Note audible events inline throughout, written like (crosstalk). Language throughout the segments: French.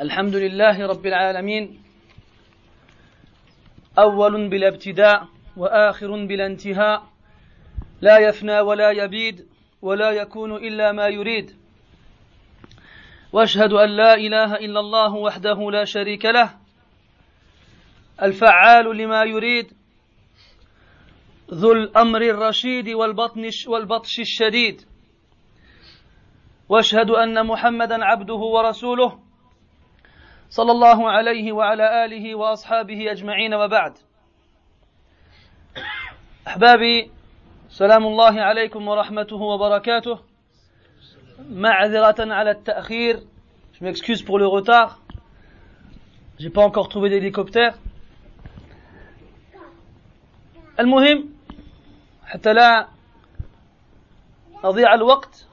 الحمد لله رب العالمين. أول بلا ابتداء وآخر بلا انتهاء. لا يفنى ولا يبيد ولا يكون إلا ما يريد. وأشهد أن لا إله إلا الله وحده لا شريك له. الفعال لما يريد. ذو الأمر الرشيد والبطن والبطش الشديد. وأشهد أن محمدا عبده ورسوله. صلى الله عليه وعلى آله وأصحابه أجمعين وبعد. أحبابي سلام الله عليكم ورحمته وبركاته. معذرة على التأخير. Je m'excuse pour le retard. J'ai pas encore trouvé d'hélicoptère. المهم حتى لا أضيع الوقت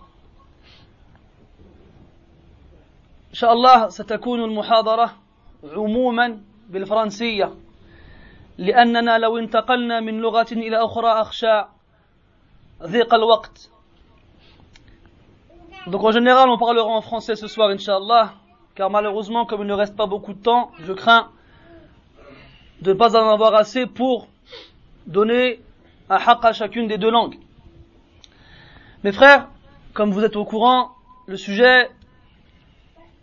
إن شاء الله ستكون المحاضرة عموما بالفرنسية لأننا لو انتقلنا من لغة إلى أخرى أخشى ضيق الوقت Donc en général, on parlera en français ce soir, Inch'Allah, car malheureusement, comme il ne reste pas beaucoup de temps, je crains de ne pas en avoir assez pour donner un haqq à chacune des deux langues. Mes frères, comme vous êtes au courant, le sujet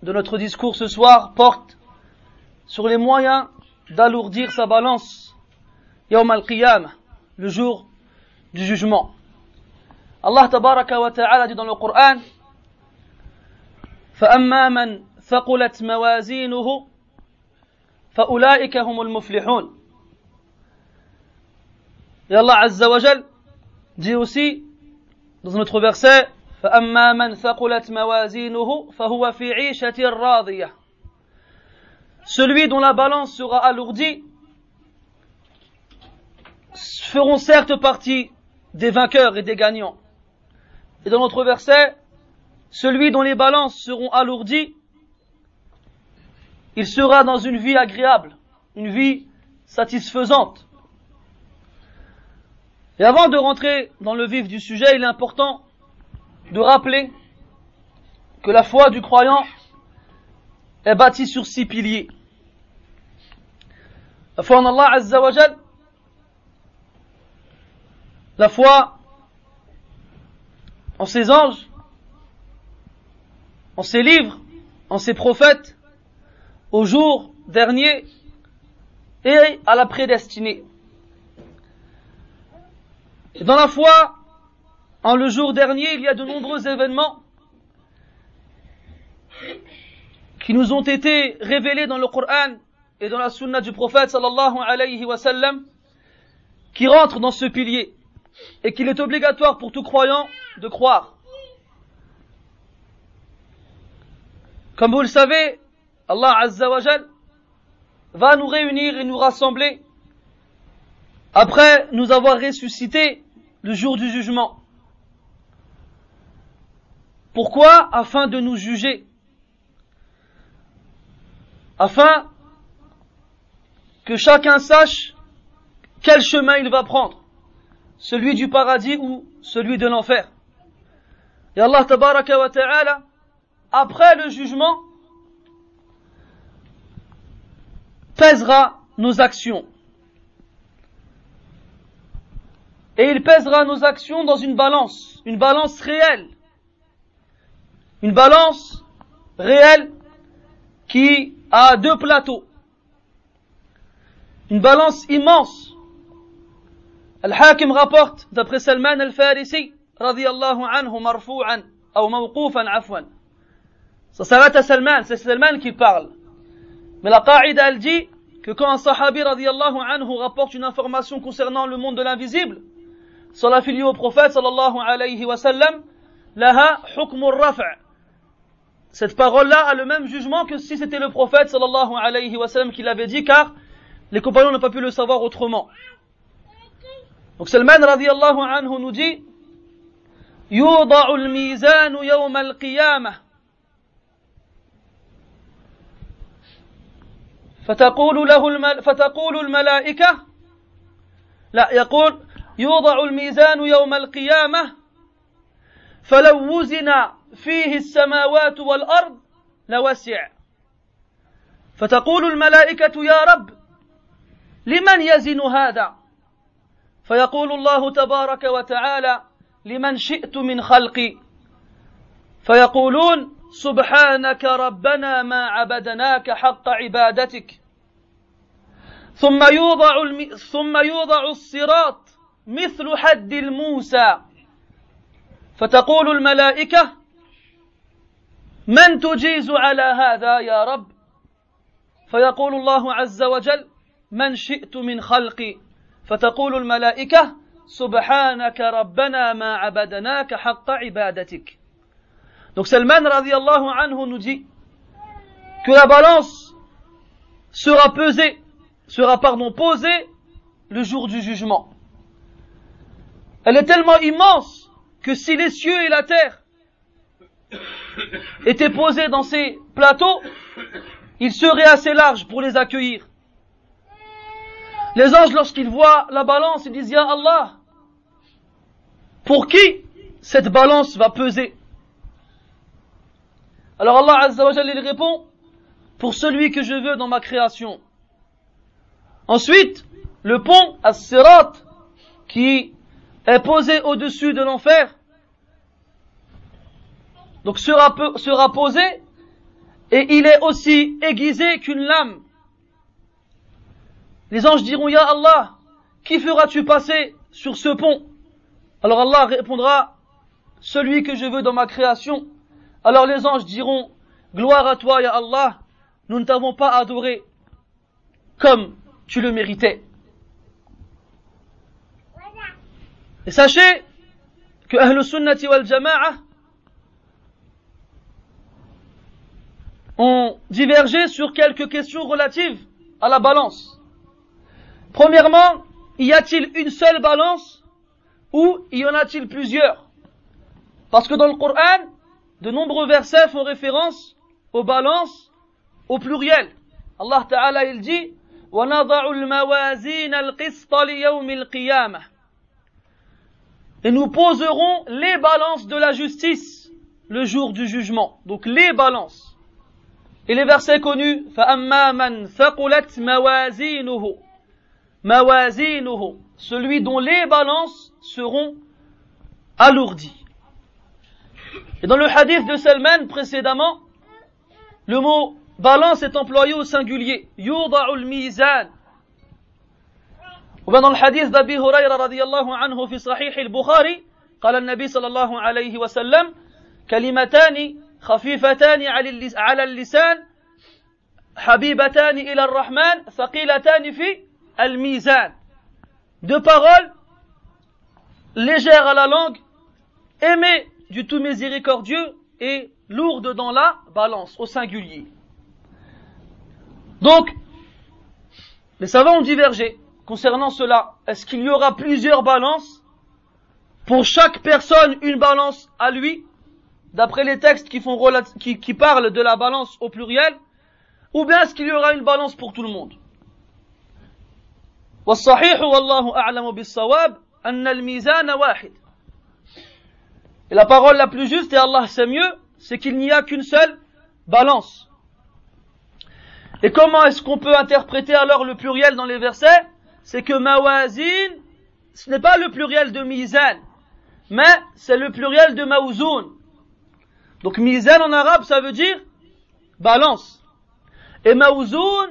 de notre discours ce soir porte sur les moyens d'alourdir sa balance yawm al-qiyam, le jour du jugement. Allah tabaraka wa ta'ala dit dans le Coran فأما من ثقلت موازينه فأولئك هم المفلحون Et Allah Azza wa Jal dit aussi dans un autre verset فأما من ثقلت موازينه فهو في عيشة راضية Celui dont la balance sera alourdie feront certes partie des vainqueurs et des gagnants. Et dans notre verset, celui dont les balances seront alourdies, il sera dans une vie agréable, une vie satisfaisante. Et avant de rentrer dans le vif du sujet, il est important de rappeler que la foi du croyant est bâtie sur six piliers. La foi en Allah Azza la foi en ses anges, en ses livres, en ses prophètes, au jour dernier et à la prédestinée. Et dans la foi en le jour dernier, il y a de nombreux événements qui nous ont été révélés dans le Coran et dans la sunna du prophète sallallahu alayhi wa qui rentrent dans ce pilier et qu'il est obligatoire pour tout croyant de croire. Comme vous le savez, Allah Azza wa va nous réunir et nous rassembler après nous avoir ressuscité le jour du jugement. Pourquoi Afin de nous juger. Afin que chacun sache quel chemin il va prendre. Celui du paradis ou celui de l'enfer. Et Allah tabaraka wa ta'ala, après le jugement, pèsera nos actions. Et il pèsera nos actions dans une balance, une balance réelle. Une balance réelle qui a deux plateaux. Une balance immense. Al-Hakim rapporte, d'après Salman al-Farisi, radiyallahu anhu marfou'an, ou mawqoufan afwan. Ça s'arrête à Salman, c'est Salman qui parle. Mais la qa'ida, elle dit que quand un sahabi radiyallahu anhu rapporte une information concernant le monde de l'invisible, sur la au prophète sallallahu alayhi wa sallam, laha hukm raf' Cette parole-là a le même jugement que si c'était le prophète sallallahu alayhi wa sallam qui l'avait dit, car les compagnons n'ont pas pu le savoir autrement. Donc Salman radiyallahu anhu nous dit, يوضع الميزان يوم القيامة فتقول له المل فتقول الملائكة لا يقول يوضع الميزان يوم القيامة فلو وزن فيه السماوات والأرض لوسع فتقول الملائكة يا رب لمن يزن هذا؟ فيقول الله تبارك وتعالى لمن شئت من خلقي. فيقولون سبحانك ربنا ما عبدناك حق عبادتك. ثم يوضع الم... ثم يوضع الصراط مثل حد الموسى. فتقول الملائكة من تجيز على هذا يا رب فيقول الله عز وجل من شئت من خلقي فتقول الملائكة سبحانك ربنا ما عبدناك حق عبادتك Donc Salman radiallahu anhu nous dit que la balance sera pesée, sera pardon posée le jour du jugement. Elle est tellement immense que si les cieux et la terre (laughs) étaient posés dans ces plateaux, ils seraient assez larges pour les accueillir. Les anges, lorsqu'ils voient la balance, ils disent, Ya Allah, pour qui cette balance va peser? Alors Allah Azza wa répond, pour celui que je veux dans ma création. Ensuite, le pont, As-Sirat, qui est posé au-dessus de l'enfer, donc sera, posé, et il est aussi aiguisé qu'une lame. Les anges diront, Ya Allah, qui feras-tu passer sur ce pont? Alors Allah répondra, celui que je veux dans ma création. Alors les anges diront, gloire à toi, Ya Allah, nous ne t'avons pas adoré comme tu le méritais. Et sachez que Ahlus Sunnati wal Jama'a ont divergé sur quelques questions relatives à la balance. Premièrement, y a-t-il une seule balance ou y en a-t-il plusieurs? Parce que dans le Coran, de nombreux versets font référence aux balances au pluriel. Allah Ta'ala il dit Et nous poserons les balances de la justice le jour du jugement. Donc les balances. Et les versets connus فَأَمَّا مَنْ ثَقُلَتْ مَوَازِينُهُ mawazinuhu, celui dont les balances seront alourdies. Et dans le hadith de Salman précédemment, le mot balance est employé au singulier. Ou bien dans le hadith d'Abi Huraira radiallahu anhu fi sahih al-Bukhari, قال النبي صلى الله عليه وسلم كلمتان خفيفتان على اللسان حبيبتان إلى الرحمن ثقيلتان في al-mizan. Deux paroles légères à la langue, aimées du tout miséricordieux et lourdes dans la balance, au singulier. Donc, les savants ont divergé concernant cela. Est-ce qu'il y aura plusieurs balances Pour chaque personne, une balance à lui, d'après les textes qui, font, qui, qui parlent de la balance au pluriel Ou bien est-ce qu'il y aura une balance pour tout le monde والصحيح والله أعلم بالصواب أن الميزان واحد Et la parole la plus juste, et Allah sait mieux, c'est qu'il n'y a qu'une seule balance. Et comment est-ce qu'on peut interpréter alors le pluriel dans les versets C'est que mawazin, ce n'est pas le pluriel de mizan, mais c'est le pluriel de maouzoun. Donc mizan en arabe, ça veut dire balance. Et maouzoun,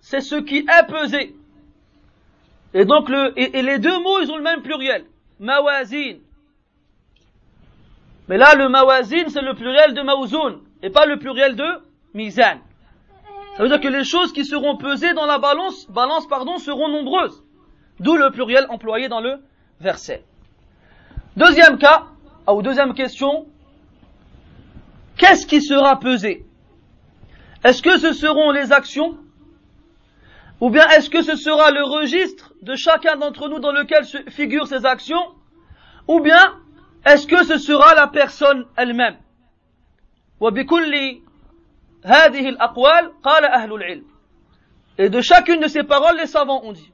c'est ce qui est pesé. Et donc le, et, les deux mots, ils ont le même pluriel. Mawazin. Mais là, le mawazin, c'est le pluriel de maouzoun, et pas le pluriel de mizan. Ça veut dire que les choses qui seront pesées dans la balance, balance pardon, seront nombreuses. D'où le pluriel employé dans le verset. Deuxième cas, ou deuxième question, qu'est-ce qui sera pesé? Est-ce que ce seront les actions? Ou bien est-ce que ce sera le registre de chacun d'entre nous dans lequel figurent ces actions? Ou bien est-ce que ce sera la personne elle-même? Et de chacune de ces paroles, les savants ont dit.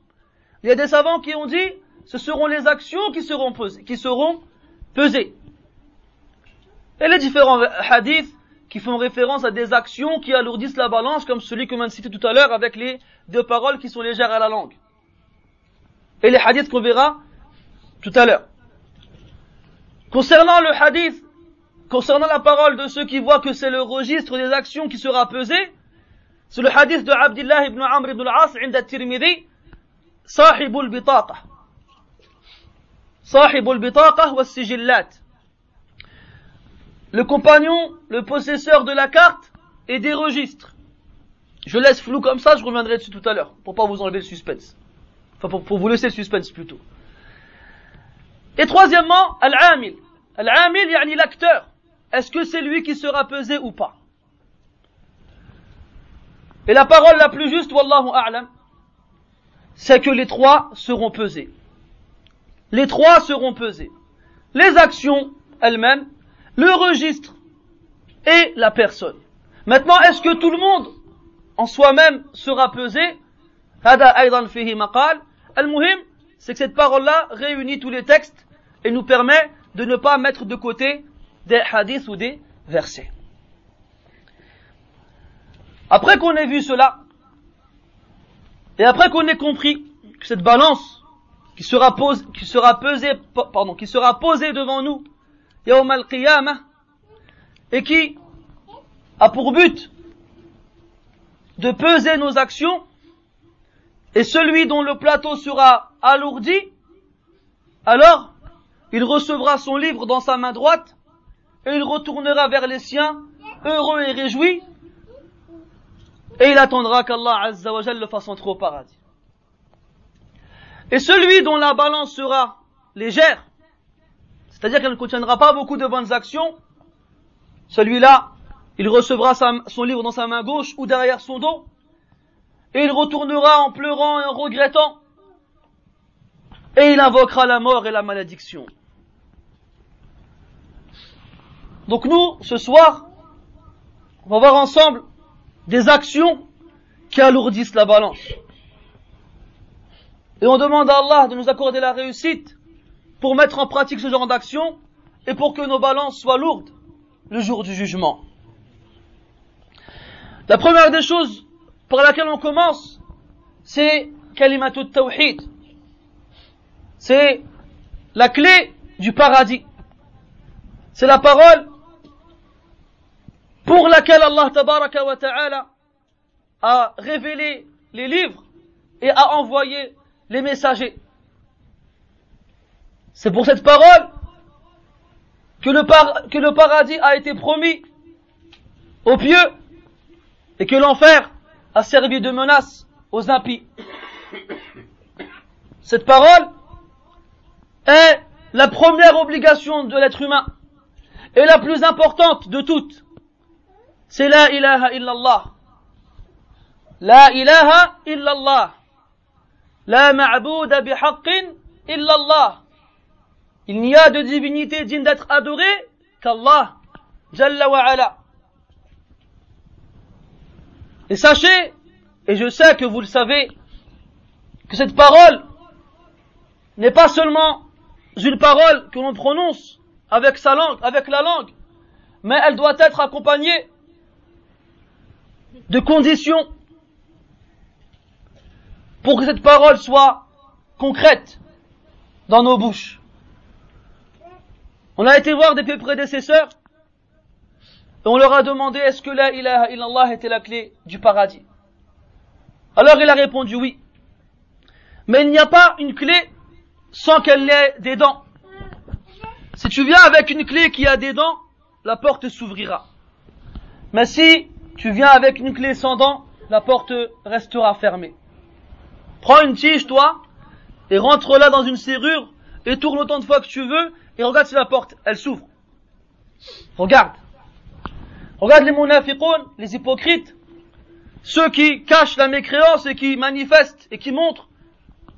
Il y a des savants qui ont dit, ce seront les actions qui seront pesées. Qui seront pesées. Et les différents hadiths qui font référence à des actions qui alourdissent la balance, comme celui que l'on a cité tout à l'heure avec les deux paroles qui sont légères à la langue. Et les hadiths qu'on verra tout à l'heure. Concernant le hadith, concernant la parole de ceux qui voient que c'est le registre des actions qui sera pesé, c'est le hadith de Abdullah ibn Amr ibn al-As, عند الترمذي, صاحب البطاقة. صاحب البطاقة والسجلات le compagnon, le possesseur de la carte et des registres. Je laisse flou comme ça, je reviendrai dessus tout à l'heure, pour pas vous enlever le suspense. Enfin, pour, vous laisser le suspense plutôt. Et troisièmement, Al-Amil. Al-Amil, yani l'acteur. Est-ce que c'est lui qui sera pesé ou pas? Et la parole la plus juste, Wallahu A'lam, c'est que les trois seront pesés. Les trois seront pesés. Les actions elles-mêmes, le registre et la personne. Maintenant, est-ce que tout le monde en soi-même sera pesé? C'est que cette parole-là réunit tous les textes et nous permet de ne pas mettre de côté des hadiths ou des versets. Après qu'on ait vu cela, et après qu'on ait compris que cette balance qui sera posée devant nous Et qui a pour but de peser nos actions, et celui dont le plateau sera alourdi, alors il recevra son livre dans sa main droite, et il retournera vers les siens, heureux et réjoui, et il attendra qu'Allah Azza wa le fasse entrer au paradis. Et celui dont la balance sera légère, c'est-à-dire qu'elle ne contiendra pas beaucoup de bonnes actions, celui-là, il recevra son livre dans sa main gauche ou derrière son dos, et il retournera en pleurant et en regrettant, et il invoquera la mort et la malédiction. Donc nous, ce soir, on va voir ensemble des actions qui alourdissent la balance. Et on demande à Allah de nous accorder la réussite pour mettre en pratique ce genre d'action et pour que nos balances soient lourdes le jour du jugement. La première des choses par laquelle on commence, c'est kalimatut tawhid. C'est la clé du paradis. C'est la parole pour laquelle Allah a révélé les livres et a envoyé les messagers. C'est pour cette parole que le, paradis a été promis aux pieux et que l'enfer a servi de menace aux impies. Cette parole est la première obligation de l'être humain et la plus importante de toutes. C'est la ilaha illallah. La ilaha illallah. La ma'bouda bihaqqin illallah. Il n'y a de divinité digne d'être adorée qu'Allah, Jalla wa ala. Et sachez, et je sais que vous le savez, que cette parole n'est pas seulement une parole que l'on prononce avec sa langue, avec la langue, mais elle doit être accompagnée de conditions pour que cette parole soit concrète dans nos bouches. On a été voir des prédécesseurs et on leur a demandé est-ce que la ilaha illallah était la clé du paradis? Alors il a répondu oui. Mais il n'y a pas une clé sans qu'elle ait des dents. Si tu viens avec une clé qui a des dents, la porte s'ouvrira. Mais si tu viens avec une clé sans dents, la porte restera fermée. Prends une tige, toi, et rentre là dans une serrure, et tourne autant de fois que tu veux, et regarde si la porte, elle s'ouvre. Regarde. Regarde les munafiqoun, les hypocrites, ceux qui cachent la mécréance et qui manifestent et qui montrent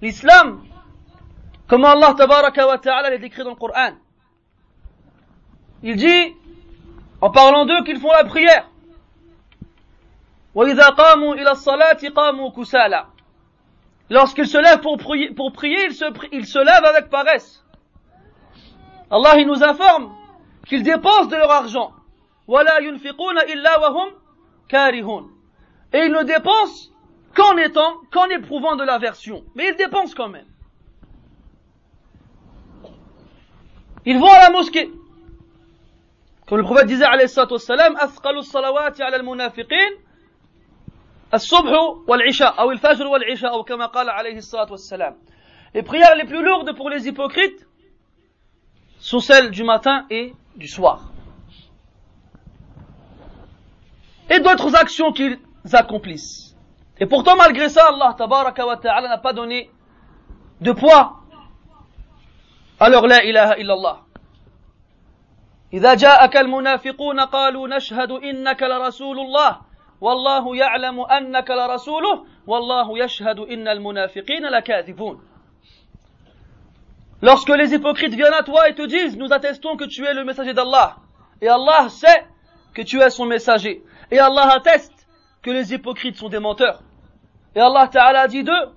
l'islam, comment Allah tabaraka wa ta'ala les décrit dans le Coran. Il dit, en parlant d'eux, qu'ils font la prière. Lorsqu'ils se lèvent pour prier, pour prier ils, se, ils se lèvent avec paresse. Allah il nous informe qu'ils dépensent de leur argent ولا ينفقون إلا وهم كارهون et ils ne dépensent qu'en étant qu'en éprouvant de l'aversion mais ils dépensent quand même ils vont à la mosquée comme le prophète disait alayhi salatu wassalam أثقل الصلوات على المنافقين الصبح والعشاء أو الفجر والعشاء أو كما قال عليه الصلاة والسلام Les prières les plus lourdes pour les hypocrites sont celles du matin et du soir. Et d'autres actions qu'ils accomplissent. Et pourtant, malgré ça, Allah tabaraka wa ta'ala n'a pas donné de poids Alors la ilaha illallah. إذا جاءك المنافقون قالوا نشهد إنك لرسول الله والله يعلم أنك لرسوله والله يشهد إن المنافقين لكاذبون Lorsque les hypocrites viennent à toi et te disent, nous attestons que tu es le messager d'Allah, et Allah sait que tu es son messager, et Allah atteste que les hypocrites sont des menteurs. Et Allah Ta'ala dit d'eux,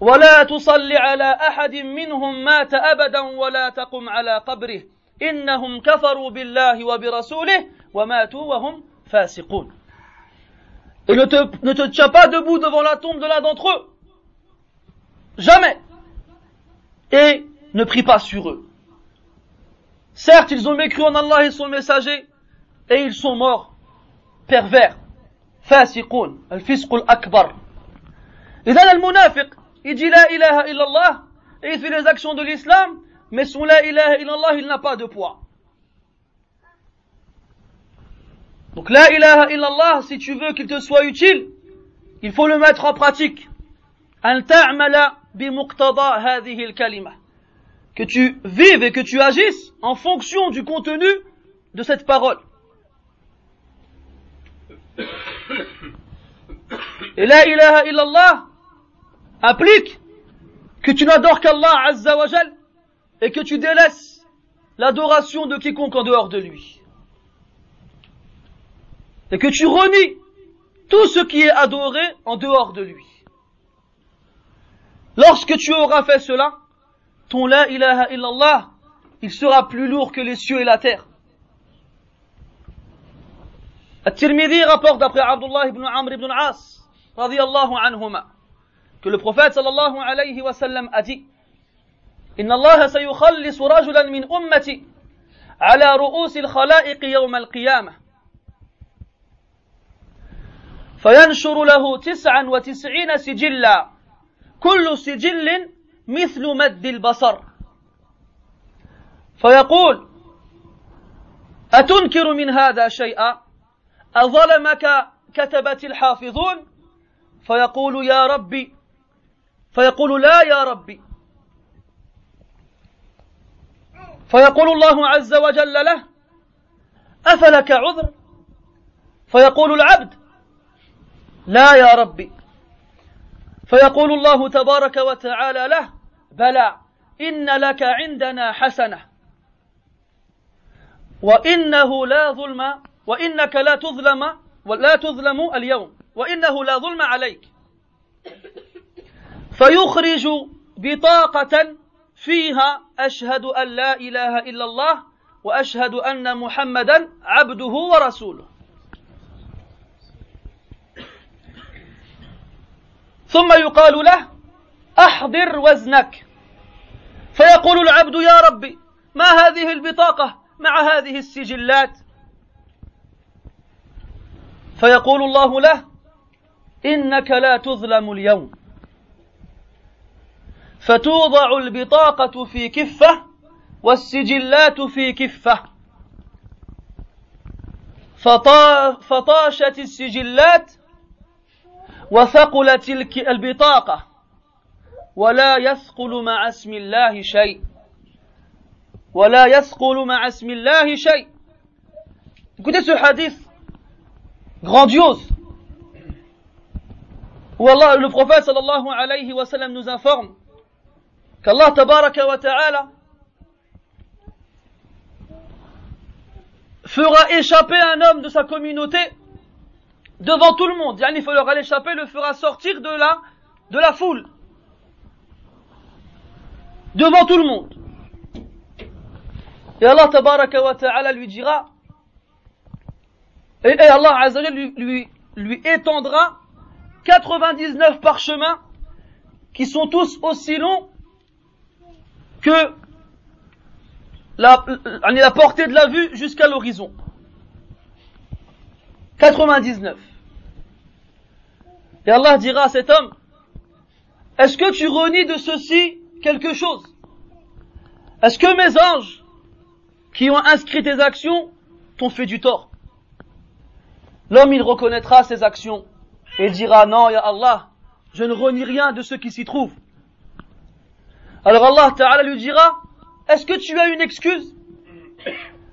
ولا تصل على أحد منهم مات أبدا ولا تقم على قبره إنهم كفروا بالله وبرسوله وماتوا وهم فاسقون Et ne te, ne te tiens pas debout devant la tombe de l'un d'entre eux. Jamais et ne prie pas sur eux. Certes, ils ont mécru en Allah et son messager, et ils sont morts, pervers, fasiqoun, al-fisq al-akbar. Et là, al-munafiq, il dit la ilaha illallah, et il fait les actions de l'islam, mais son la ilaha illallah, il n'a pas de poids. Donc la ilaha illallah, si tu veux qu'il te soit utile, il faut le mettre en pratique. Al-ta'mala بمقتضى هذه الكلمة que tu vives et que tu agisses en fonction du contenu de cette parole. Et la ilaha illallah implique que tu n'adores qu'Allah Azza wa Jal et que tu délaisses l'adoration de quiconque en dehors de lui. Et que tu renies tout ce qui est adoré en dehors de lui. Lorsque tu auras fait cela, ton la ilaha illallah, il sera plus lourd que les cieux et la terre. At-Tirmidhi rapporte d'après Abdullah ibn Amr ibn As, radiyallahu anhuma, que le prophète sallallahu alayhi wa sallam a dit, إن الله سيخلص رجلا من أمتي على رؤوس الخلائق يوم القيامة فينشر له تسعا وتسعين سجلا كل سجل مثل مد البصر. فيقول أتنكر من هذا شيئا؟ أظلمك كتبت الحافظون؟ فيقول يا ربي. فيقول لا يا ربي. فيقول الله عز وجل له أفلك عذر؟ فيقول العبد لا يا ربي. فيقول الله تبارك وتعالى له بلى إن لك عندنا حسنة. وإنه لا ظلم وإنك لا تظلم ولا تظلم اليوم وإنه لا ظلم عليك. فيخرج بطاقة فيها أشهد أن لا إله إلا الله وأشهد أن محمدا عبده ورسوله. ثم يقال له أحضر وزنك. فيقول العبد يا ربي ما هذه البطاقة مع هذه السجلات؟ فيقول الله له إنك لا تظلم اليوم. فتوضع البطاقة في كفة والسجلات في كفة. فطاشت السجلات وثقلت البطاقة ولا يثقل مع اسم الله شيء ولا يثقل مع اسم الله شيء Écoutez ce hadith grandiose où Allah, le prophète sallallahu alayhi wa sallam nous informe qu'Allah tabaraka wa ta'ala fera échapper un homme de sa communauté devant tout le monde. Il faut leur échapper, le fera sortir de la, de la foule. Devant tout le monde. Et Allah tabaraka wa ta'ala lui dira, et, Allah Azzawajal lui, lui, lui étendra 99 parchemins qui sont tous aussi longs que la, la portée de la vue jusqu'à l'horizon. 99. Et Allah dira à cet homme, est-ce que tu renies de ceci quelque chose? Est-ce que mes anges qui ont inscrit tes actions t'ont fait du tort? L'homme, il reconnaîtra ses actions et dira, non, ya Allah, je ne renie rien de ce qui s'y trouve. Alors Allah Ta'ala lui dira, est-ce que tu as une excuse?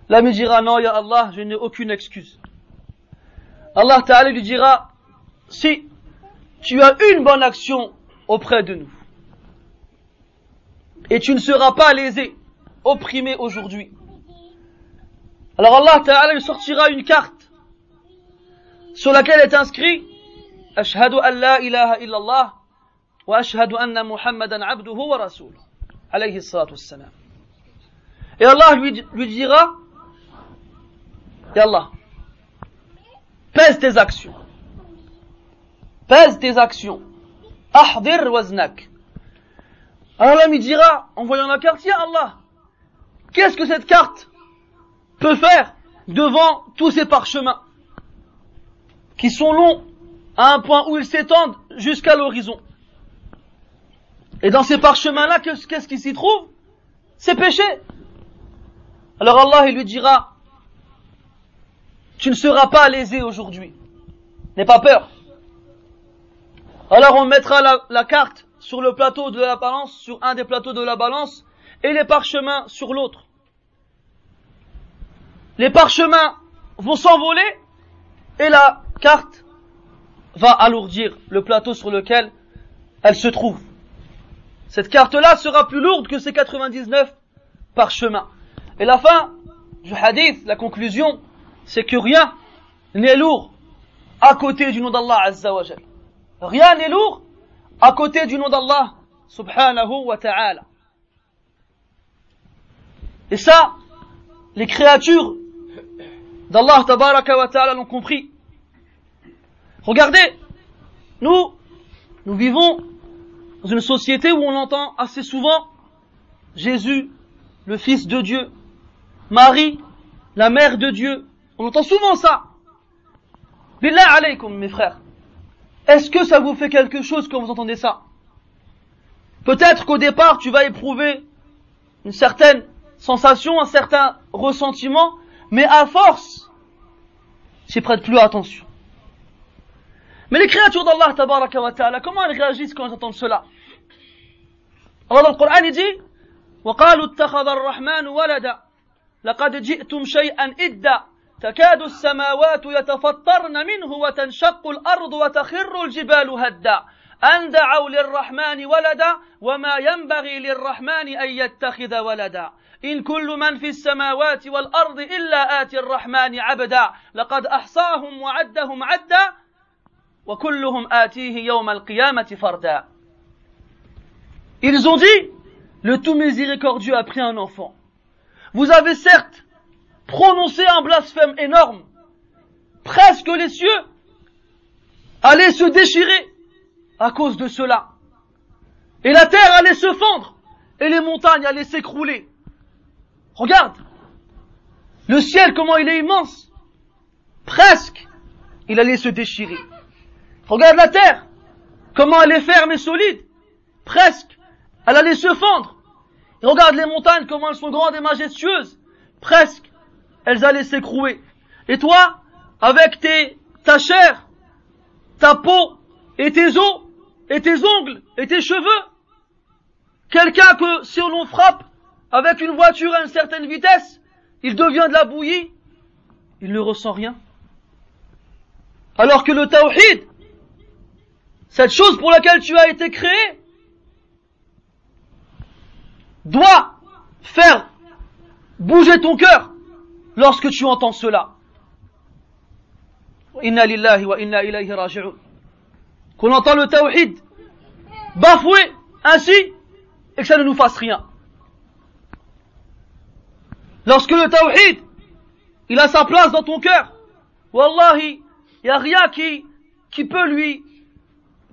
L'homme dira, non, ya Allah, je n'ai aucune excuse. Allah Ta'ala lui dira, si tu as une bonne action auprès de nous, et tu ne seras pas lésé, opprimé aujourd'hui. Alors Allah Ta'ala lui sortira une carte sur laquelle est inscrit Ashhadu an la ilaha illallah wa ashhadu anna Muhammadan abduhu wa rasuluh. Alayhi salatu wassalam. Et Allah lui, lui dira, Ya Allah, pèse tes actions pèse tes actions ahdir waznak alors l'homme il dira en voyant la carte Allah qu'est-ce que cette carte peut faire devant tous ces parchemins qui sont longs à un point où ils s'étendent jusqu'à l'horizon? Et dans ces parchemins-là, qu'est-ce qui s'y trouve? C'est péché. Alors Allah, il lui dira, tu ne seras pas lésé aujourd'hui. N'aie pas peur. Alors on mettra la, carte sur le plateau de la balance, sur un des plateaux de la balance, et les parchemins sur l'autre. Les parchemins vont s'envoler, et la carte va alourdir le plateau sur lequel elle se trouve. Cette carte-là sera plus lourde que ces 99 parchemins. Et la fin du hadith, la conclusion, c'est que rien n'est lourd à côté du nom d'Allah Azza wa Rien n'est lourd à côté du nom d'Allah subhanahu wa ta'ala. Et ça, les créatures d'Allah tabaraka wa ta'ala l'ont compris. Regardez, nous, nous vivons dans une société où on entend assez souvent Jésus, le Fils de Dieu, Marie, la Mère de Dieu. On entend souvent ça. Billah alaykum, mes frères. Est-ce que ça vous fait quelque chose quand vous entendez ça Peut-être qu'au départ, tu vas éprouver une certaine sensation, un certain ressentiment, mais à force, tu prêtes plus attention. Mais les créatures d'Allah, tabaraka wa ta'ala, comment elles réagissent quand elles entendent cela Allah dans le Coran, il dit وقالوا اتخذ الرحمن ولدا لقد جئتم شيئا إدا تكاد السماوات يتفطرن منه وتنشق الأرض وتخر الجبال هدا. أن دعوا للرحمن ولدا وما ينبغي للرحمن أن يتخذ ولدا. إن كل من في السماوات والأرض إلا آتي الرحمن عبدا. لقد أحصاهم وعدهم عدا Ils ont dit, le tout miséricordieux a pris un enfant. Vous avez certes prononcé un blasphème énorme. Presque les cieux allaient se déchirer à cause de cela. Et la terre allait se fendre et les montagnes allaient s'écrouler. Regarde, le ciel comment il est immense. Presque, il allait se déchirer. Regarde la terre. Comment elle est ferme et solide. Presque. Elle allait se fendre. Regarde les montagnes, comment elles sont grandes et majestueuses. Presque. Elles allaient s'écrouer. Et toi, avec tes, ta chair, ta peau, et tes os, et tes ongles, et tes cheveux, quelqu'un que si on l'on frappe avec une voiture à une certaine vitesse, il devient de la bouillie, il ne ressent rien. Alors que le tawhid, cette chose pour laquelle tu as été créé doit faire bouger ton cœur lorsque tu entends cela. Inna lillahi wa inna ilayhi raji'un. Qu'on entend le tawhid bafoué ainsi et que ça ne nous fasse rien. Lorsque le tawhid, il a sa place dans ton cœur, wallahi, il n'y a rien qui, qui peut lui,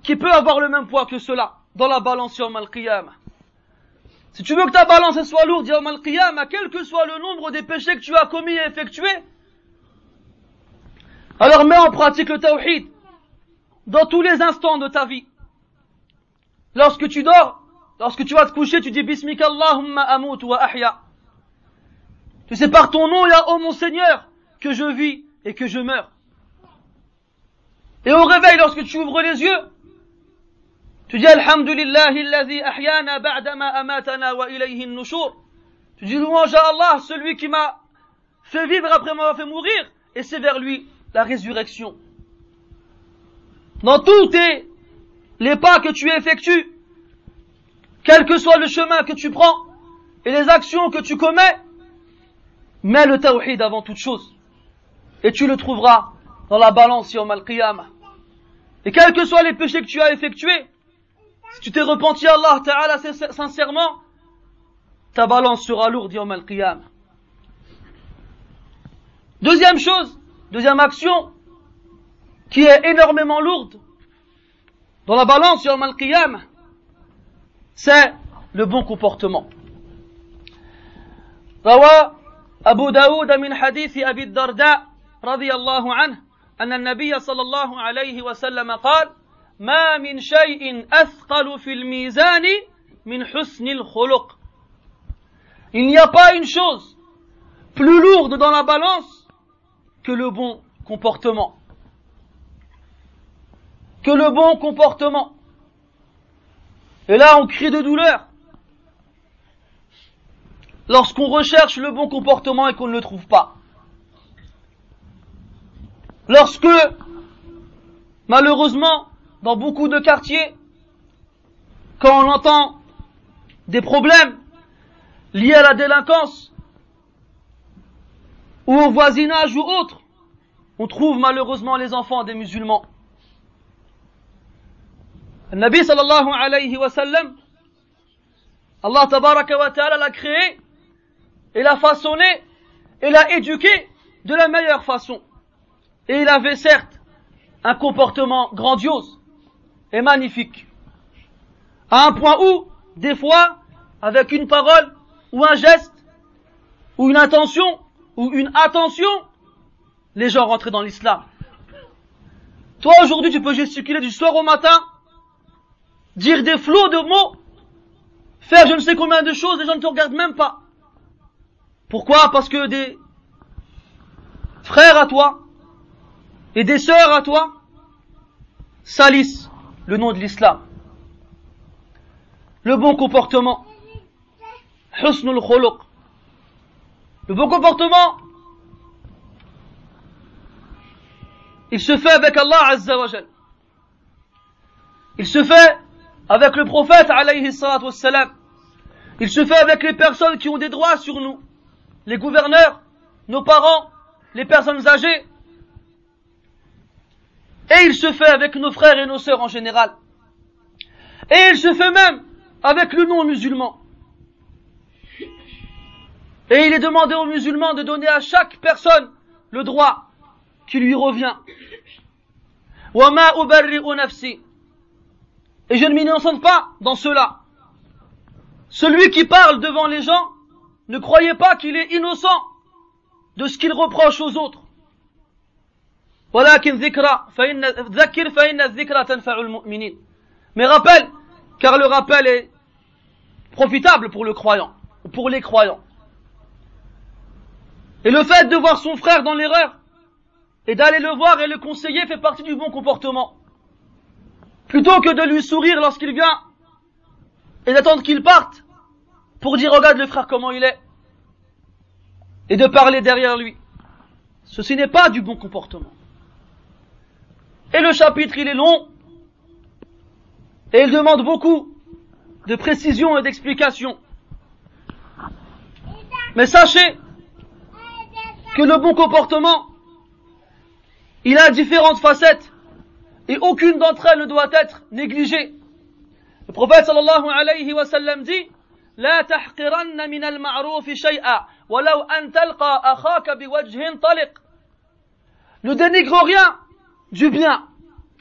qui peut avoir le même poids que cela dans la balance sur al Si tu veux que ta balance soit lourde yawm al quel que soit le nombre des péchés que tu as commis et effectués, alors mets en pratique le tawhid dans tous les instants de ta vie. Lorsque tu dors, lorsque tu vas te coucher, tu dis Bismika Allahumma amut wa ahya. Tu sais par ton nom, a, oh mon Seigneur, que je vis et que je meurs. Et au réveil, lorsque tu ouvres les yeux, tu dis Alhamdulillahi alladhi ahyana ba'dama amatana wa ilayhi nushur. Tu dis louange à Allah, celui qui m'a fait vivre après m'avoir fait mourir, et c'est vers lui la résurrection. Dans tous tes, les pas que tu effectues, quel que soit le chemin que tu prends, et les actions que tu commets, mets le tawhid avant toute chose. Et tu le trouveras dans la balance yawm al-qiyamah. Et quels que soient les péchés que tu as effectués, si tu t'es repenti à Allah Ta'ala sincèrement, ta balance sera lourde yawm al-qiyamah. Deuxième chose, deuxième action, qui est énormément lourde dans la balance sur al-qiyam, c'est le bon comportement. روى أبو داود من حديث أبي الدرداء رضي الله عنه أن النبي صلى الله عليه وسلم قال ما من شيء أثقل في الميزان من حسن الخلق Il n'y a pas une chose plus lourde dans la balance que le bon comportement que le bon comportement. Et là, on crie de douleur. Lorsqu'on recherche le bon comportement et qu'on ne le trouve pas. Lorsque, malheureusement, dans beaucoup de quartiers, quand on entend des problèmes liés à la délinquance, ou au voisinage ou autre, on trouve malheureusement les enfants des musulmans. Le Nabi sallallahu alayhi wa sallam, Allah tabaraka wa ta'ala l'a créé et l'a façonné et l'a éduqué de la meilleure façon. Et il avait certes un comportement grandiose et magnifique. À un point où, des fois, avec une parole ou un geste ou une intention ou une attention, les gens rentraient dans l'islam. Toi aujourd'hui tu peux gesticuler du soir au matin dire des flots de mots, faire je ne sais combien de choses, les gens ne te regardent même pas. Pourquoi? Parce que des frères à toi et des sœurs à toi salissent le nom de l'islam. Le bon comportement. Husnul. Le bon comportement, il se fait avec Allah Azza wa Il se fait avec le prophète alayhi wassalam. Il se fait avec les personnes qui ont des droits sur nous, les gouverneurs, nos parents, les personnes âgées. Et il se fait avec nos frères et nos sœurs en général. Et il se fait même avec le non-musulman. Et il est demandé aux musulmans de donner à chaque personne le droit qui lui revient. Et je ne m'innocente pas dans cela. Celui qui parle devant les gens, ne croyez pas qu'il est innocent de ce qu'il reproche aux autres. Mais rappelle, car le rappel est profitable pour le croyant, pour les croyants. Et le fait de voir son frère dans l'erreur, et d'aller le voir et le conseiller fait partie du bon comportement. Plutôt que de lui sourire lorsqu'il vient et d'attendre qu'il parte pour dire regarde le frère comment il est et de parler derrière lui. Ceci n'est pas du bon comportement. Et le chapitre il est long et il demande beaucoup de précision et d'explication. Mais sachez que le bon comportement, il a différentes facettes et aucune d'entre elles ne doit être négligée. Le prophète sallallahu alayhi wa sallam dit لا تحقرن من المعروف شيئا ولو أن تلقى أخاك بوجه طلق Ne dénigre rien du bien,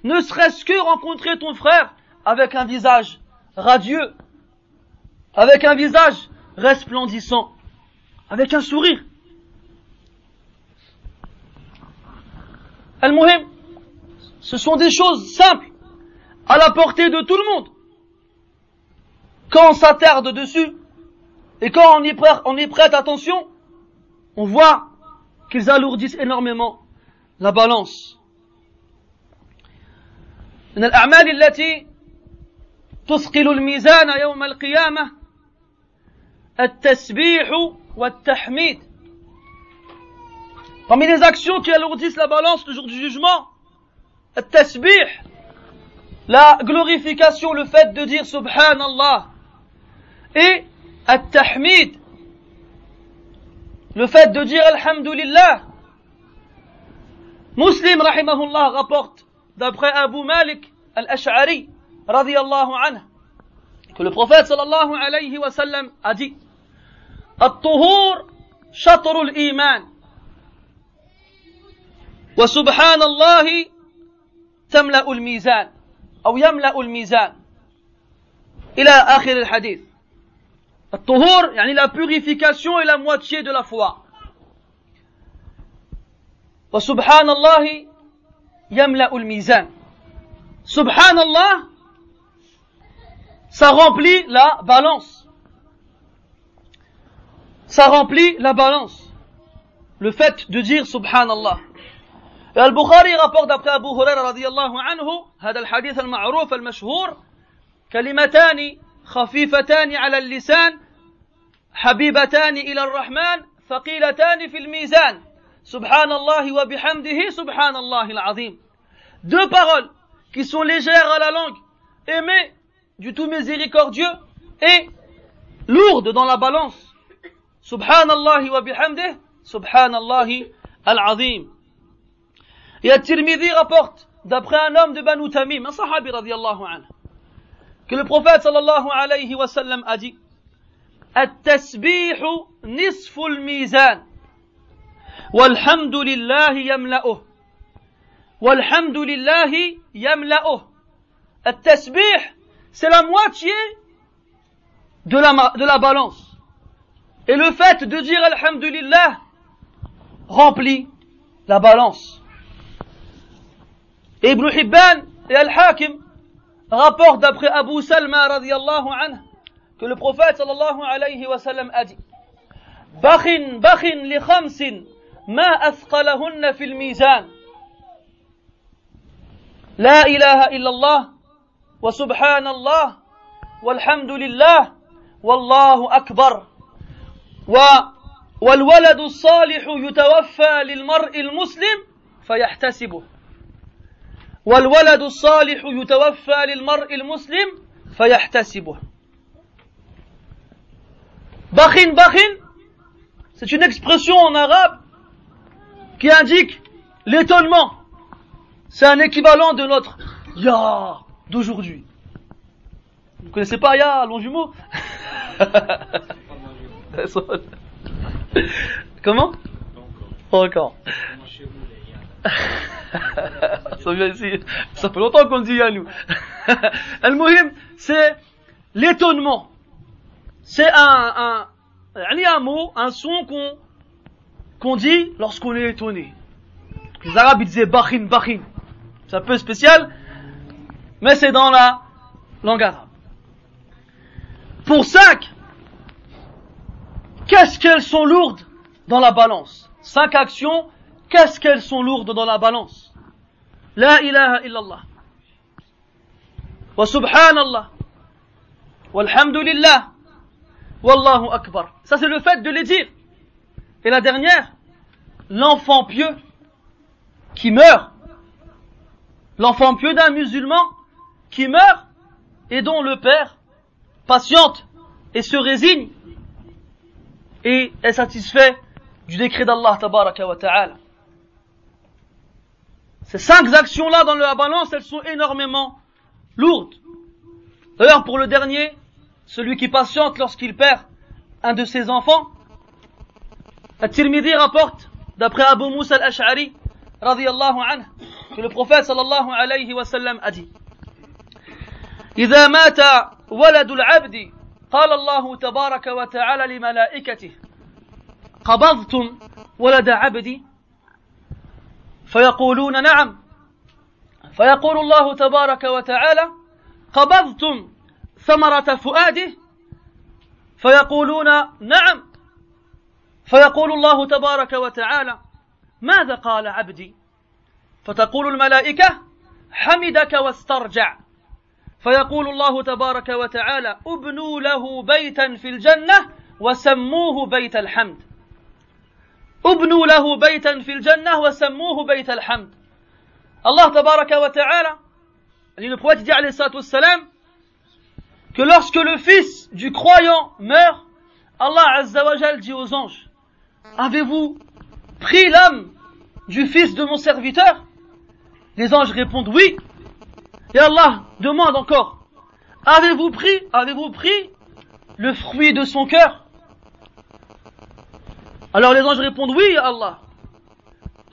ne serait-ce que rencontrer ton frère avec un visage radieux, avec un visage resplendissant, avec un sourire. Al-Muhim, ce sont des choses simples, à la portée de tout le monde. Quand on s'attarde dessus, et quand on y, prête, on y prête attention, on voit qu'ils alourdissent énormément la balance. من الأعمال التي تثقل الميزان يوم القيامة التسبيح والتحميد Parmi les actions qui alourdissent la balance le jour du jugement, التسبيح, la glorification, le fait de dire Subhanallah, et التحميد, le fait de dire Alhamdulillah. Muslim, rahimahullah, rapporte d'après Abu Malik al-Ash'ari, radiyallahu anhu, que le prophète sallallahu alayhi wa sallam a dit الطهور شطر الإيمان وسبحان الله تملأ يملأ الميزان إلى آخر الحديث الطهور يعني la purification est la moitié de la foi وسبحان الله يملأ الميزان. سبحان الله ça remplit la balance. Ça remplit la balance. Le fait de dire subhanallah. البخاري rapporte d'après أبو هريرة رضي الله عنه هذا الحديث المعروف المشهور كلمتان خفيفتان على اللسان حبيبتان إلى الرحمن ثقيلتان في الميزان. Subhanallah wa bihamdihi, subhanallah. Deux paroles qui sont légères à la langue, aimées du tout miséricordieux et lourdes dans la balance. Subhanallah wa bihamdihi, subhanallah al-azim. Et At-Tirmidhi rapporte, d'après un homme de Banu Tamim, un sahabi radiallahu anhu, que le prophète sallallahu alayhi wa sallam a dit, nisful mizan. والحمد لله يملأه والحمد لله يملأه التسبيح c'est la moitié de la, de la balance et le fait de dire alhamdulillah remplit la balance Ibn Hibban et Al-Hakim rapportent d'après Abu Salma radiallahu anhu que le prophète sallallahu alayhi wa sallam a dit Bakhin, bakhin li khamsin ما أثقلهن في الميزان. لا إله إلا الله وسبحان الله والحمد لله والله أكبر. و والولد الصالح يتوفى للمرء المسلم فيحتسبه. والولد الصالح يتوفى للمرء المسلم فيحتسبه. بخن بخن c'est une expression en arabe qui indique l'étonnement. C'est un équivalent de notre Ya d'aujourd'hui. Vous connaissez pas Ya, long jumeau (laughs) Comment? Encore. ça, ici. ça fait longtemps qu'on dit à nous. (laughs) (laughs) Al-Muhim, c'est l'étonnement. C'est un, un, un mot, un son qu'on qu'on dit lorsqu'on est étonné. Les Arabes disaient bakhin, bakhin. C'est un peu spécial, mais c'est dans la langue arabe. Pour cinq, qu'est-ce qu'elles sont lourdes dans la balance? Cinq actions, qu'est-ce qu'elles sont lourdes dans la balance? La ilaha illallah. Wa subhanallah. Walhamdulillah. Wallahu akbar. Ça c'est le fait de les dire. Et la dernière, l'enfant pieux qui meurt. L'enfant pieux d'un musulman qui meurt et dont le père patiente et se résigne et est satisfait du décret d'Allah tabaraka wa ta'ala. Ces cinq actions-là dans la balance, elles sont énormément lourdes. D'ailleurs, pour le dernier, celui qui patiente lorsqu'il perd un de ses enfants, At-Tirmidhi rapporte, d'après Abu Musa al-Ash'ari, radiyallahu anhu, que le prophète sallallahu alayhi wa sallam a dit إذا مات ولد العبد قال الله تبارك وتعالى لملائكته قبضتم ولد عبدي فيقولون نعم فيقول الله تبارك وتعالى قبضتم ثمرة فؤاده فيقولون نعم فيقول الله تبارك وتعالى ماذا قال عبدي؟ فتقول الملائكة حمدك واسترجع. فيقول الله تبارك وتعالى ابنوا له بيتا في الجنة وسموه بيت الحمد. ابنوا له بيتا في الجنة وسموه بيت الحمد. الله تبارك وتعالى le prophète dit alayhi salam que lorsque le fils du croyant meurt Allah azza wa dit aux anges avez-vous pris l'âme du fils de mon serviteur? Les anges répondent oui. Et Allah demande encore, avez-vous pris, avez-vous pris le fruit de son cœur? Alors les anges répondent oui, Allah.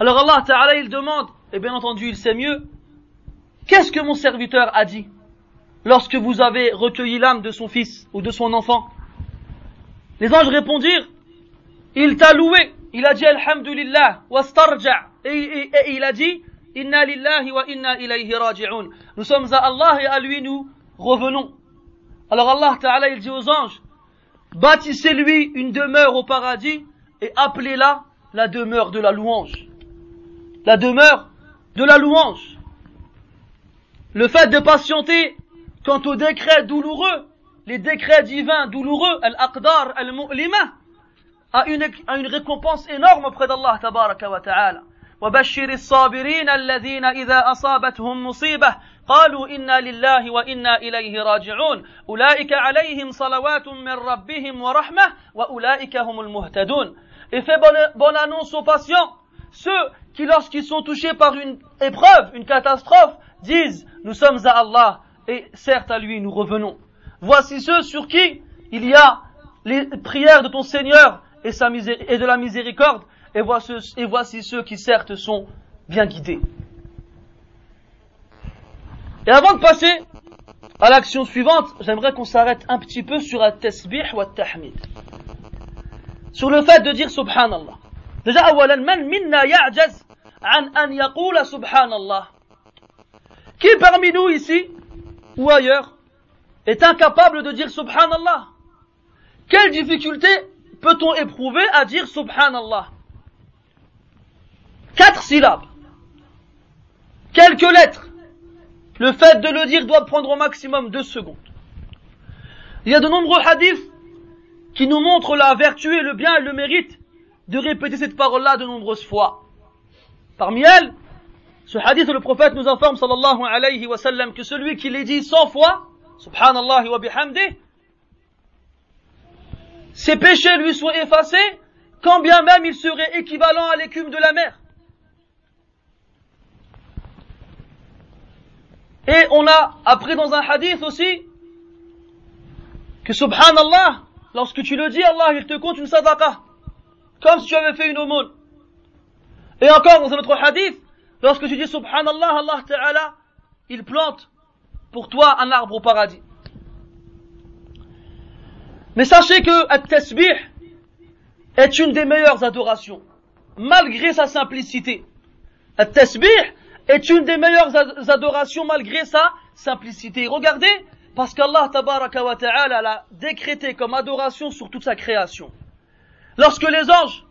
Alors Allah Ta'ala il demande, et bien entendu il sait mieux, qu'est-ce que mon serviteur a dit lorsque vous avez recueilli l'âme de son fils ou de son enfant? Les anges répondirent, il t'a loué, il a dit Alhamdulillah, wastarja, et, et, et il a dit, Inna lillahi wa inna ilayhi raji'un. Nous sommes à Allah et à lui nous revenons. Alors Allah Ta'ala il dit aux anges, bâtissez-lui une demeure au paradis et appelez-la la demeure de la louange. La demeure de la louange. Le fait de patienter quant aux décrets douloureux, les décrets divins douloureux, al-aqdar al-mu'lima, a une, a une récompense énorme auprès d'Allah Tabaraka wa Ta'ala. وبشر الصابرين الذين إذا أصابتهم مصيبة قالوا إنا لله وإنا إليه راجعون أولئك عليهم صلوات من ربهم ورحمة وأولئك هم المهتدون Et fait bonne, bonne annonce aux patients, ceux qui lorsqu'ils sont touchés par une épreuve, une catastrophe, disent Nous sommes à Allah et certes à lui nous revenons. Voici ceux sur qui il y a les prières de ton Seigneur et, de la miséricorde et voici, ceux qui certes sont bien guidés. Et avant de passer à l'action suivante, j'aimerais qu'on s'arrête un petit peu sur un tasbih ou tahmid. Sur le fait de dire subhanallah. Déjà, awalan man minna ya'jaz an an yaqula subhanallah. Qui parmi nous ici ou ailleurs est incapable de dire subhanallah? Quelle difficulté peut-on éprouver à dire subhanallah? Quatre syllabes. Quelques lettres. Le fait de le dire doit prendre au maximum deux secondes. Il y a de nombreux hadiths qui nous montrent la vertu et le bien et le mérite de répéter cette parole-là de nombreuses fois. Parmi elles, ce hadith, le prophète nous informe, sallallahu alayhi wa sallam, que celui qui les dit cent fois, subhanallah wa bihamdih, ses péchés lui soient effacés, quand bien même il serait équivalent à l'écume de la mer. Et on a appris dans un hadith aussi que subhanallah, lorsque tu le dis, Allah il te compte une sadaqa, comme si tu avais fait une aumône. Et encore dans un autre hadith, lorsque tu dis subhanallah, Allah ta'ala, il plante pour toi un arbre au paradis. Mais sachez que at-tasbih est une des meilleures adorations, malgré sa simplicité. At-tasbih est une des meilleures adorations malgré sa simplicité. Regardez, parce qu'Allah tabaraka wa ta'ala l'a décrété comme adoration sur toute sa création. Lorsque les anges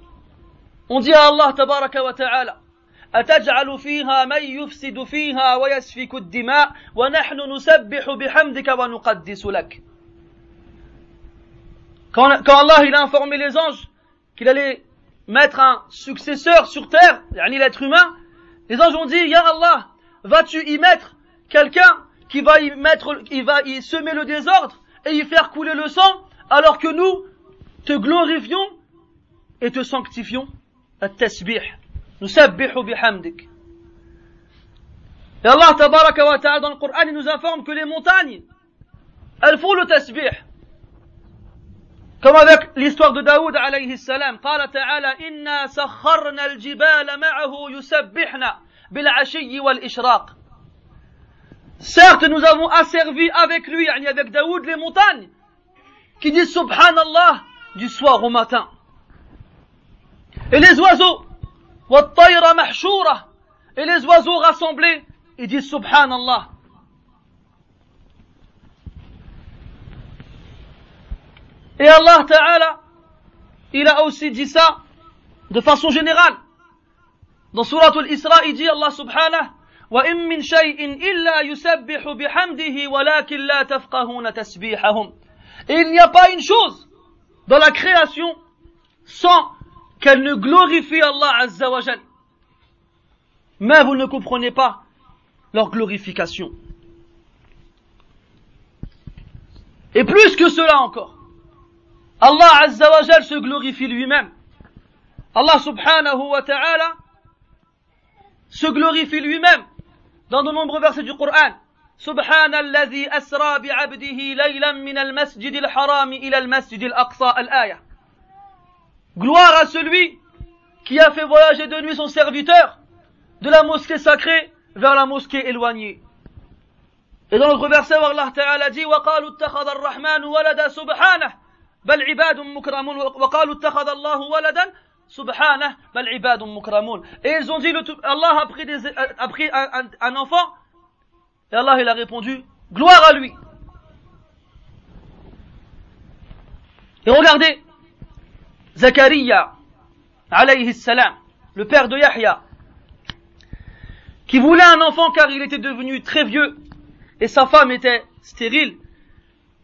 ont dit à Allah tabaraka wa ta'ala, أتجعل فيها من يفسد فيها ويسفك الدماء ونحن نسبح بحمدك ونقدس لك quand, quand Allah il a informé les anges qu'il allait mettre un successeur sur terre, l'être humain, Les anges ont dit, Ya Allah, vas-tu y mettre quelqu'un qui va y mettre, qui va y semer le désordre et y faire couler le sang, alors que nous te glorifions et te sanctifions? At-tasbih. Nous bihamdik. Et Allah tabaraka wa ta'ala dans le Coran, il nous informe que les montagnes, elles font le tasbih. Comme avec l'histoire de Daoud alayhi salam. قال تعالى إنا سخرنا الجبال معه يسبحنا بالعشي والإشراق. Certes, nous avons asservi avec lui, avec Daoud, les montagnes, qui disent Subhanallah du soir au matin. Et les oiseaux, والطير محشورة, et les oiseaux rassemblés, ils disent Subhanallah. Et Allah Ta'ala, il a aussi dit ça de façon générale. Dans Surah Al-Isra, il dit Allah Subhanahu وإن من شيء إلا يسبح بحمده ولكن لا تفقهون تسبيحهم. Et il n'y a pas une chose dans la création sans qu'elle ne glorifie Allah Azza wa Jal. Mais vous ne comprenez pas leur glorification. Et plus que cela encore, Allah Azza wa Jal se glorifie lui-même. Allah subhanahu wa ta'ala se glorifie lui-même dans de nombreux versets du Coran. سبحان الذي أسرى بعبده ليلا من المسجد الحرام إلى المسجد الأقصى الآية Gloire à celui qui a fait voyager de nuit son serviteur de la mosquée sacrée vers la mosquée éloignée. Et dans notre verset, Allah Ta'ala dit وقالوا اتخذ الرحمن ولدا سبحانه بل عباد مكرمون وقالوا اتخذ الله ولدا سبحانه بل عباد مكرمون Et ils ont dit, Allah a pris, des, a pris un, un, un enfant Et Allah il a répondu, gloire à lui. Et regardez, Zachariah, alayhi salam, le père de Yahya, qui voulait un enfant car il était devenu très vieux et sa femme était stérile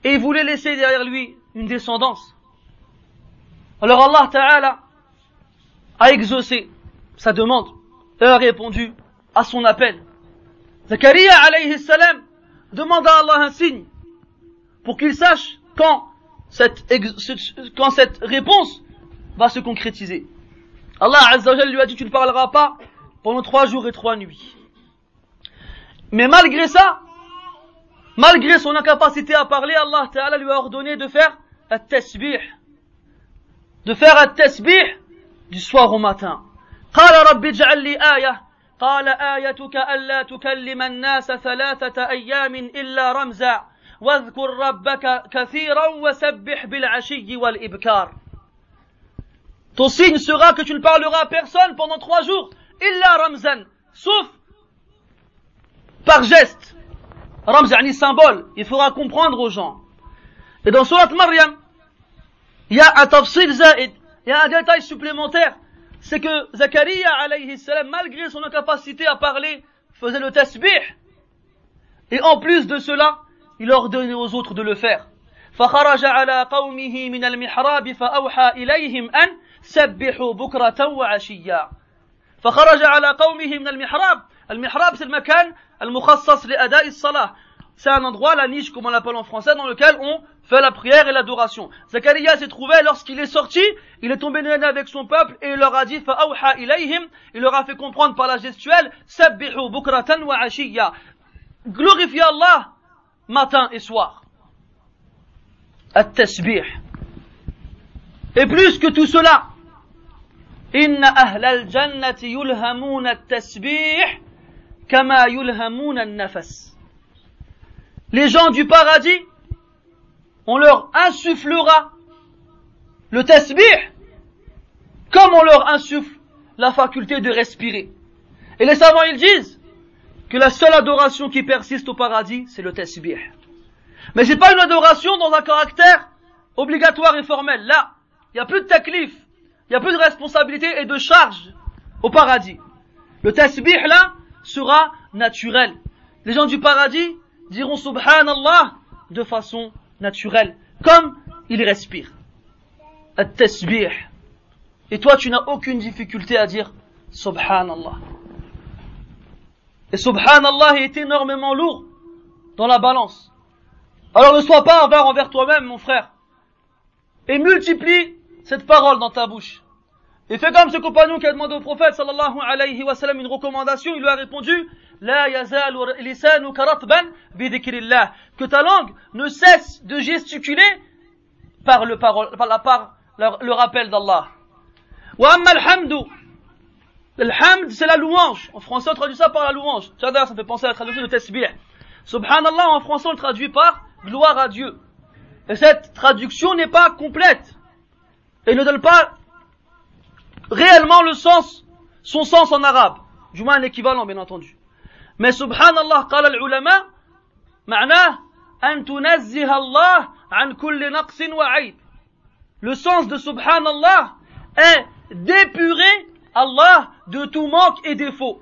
et il voulait laisser derrière lui une descendance. Alors Allah Ta'ala a exaucé sa demande et a répondu à son appel. Zachariah alayhi salam demande à Allah un signe pour qu'il sache quand cette, quand cette réponse va se concrétiser. Allah Azza lui a dit tu ne parleras pas pendant trois jours et trois nuits. Mais malgré ça, malgré son incapacité à parler, Allah Ta'ala lui a ordonné de faire un tasbih. De faire un tasbih du soir au matin. قال رب اجعل لي آية قال آيتك ألا تكلم الناس ثلاثة أيام إلا رمزا واذكر ربك كثيرا وسبح بالعشي والإبكار Ton signe sera que tu ne parleras à personne pendant trois jours, illa ramzan, sauf par geste. Ramz yani symbole, il faudra comprendre aux gens. Et dans Surat Maryam, il y a un tafsil zaid, il y a un détail supplémentaire c'est que Zachariah alayhi salam, malgré son incapacité à parler, faisait le tasbih. Et en plus de cela, il ordonnait aux autres de le faire. فخرج على قومه من المحراب فأوحى إليهم أن سبحوا بكرة وعشيا فخرج على قومه من المحراب المحراب c'est le مكان المخصص لأداء الصلاة c'est un endroit, la niche comme on l'appelle en français, dans lequel on fait la prière et l'adoration. Zacharia s'est trouvé lorsqu'il est sorti, il est tombé nez avec son peuple et il leur a dit ilayhim, il leur a fait comprendre par la gestuelle sabbihu bukratan wa ashiya. Glorifiez Allah matin et soir. At-tasbih. Et plus que tout cela, inna ahlal jannati yulhamuna at-tasbih kama yulhamuna Nafas Les gens du paradis on leur insufflera le tasbih comme on leur insuffle la faculté de respirer. Et les savants, ils disent que la seule adoration qui persiste au paradis, c'est le tasbih. Mais c'est pas une adoration dans un caractère obligatoire et formel. Là, il n'y a plus de taklif, il n'y a plus de responsabilité et de charge au paradis. Le tasbih, là, sera naturel. Les gens du paradis, diront Subhanallah de façon naturelle, comme ils respirent. At-tasbih. Et toi, tu n'as aucune difficulté à dire Subhanallah. Et Subhanallah est énormément lourd dans la balance. Alors ne sois pas avare envers toi-même, mon frère. Et multiplie cette parole dans ta bouche. Et fais comme ce compagnon qui a demandé au prophète sallallahu alayhi une recommandation, il lui a répondu La yazalu lisanuka ratban bidhikrillah que ta langue ne cesse de gesticuler par le, par, la, par le, rappel d'Allah. Wa amma al-hamdu. Al-hamd, c'est la louange. En français, on traduit ça par la louange. Ça, ça fait penser à la traduction de tasbih. Subhanallah, en français, on le traduit par gloire à Dieu. Et cette traduction n'est pas complète. Et ne donne pas réellement le sens, son sens en arabe. Du moins un équivalent, bien entendu. Mais subhanallah, قال العلماء معناه أن تنزه الله عن كل نقص وعيب. Le sens de subhanallah est d'épurer Allah de tout manque et défaut.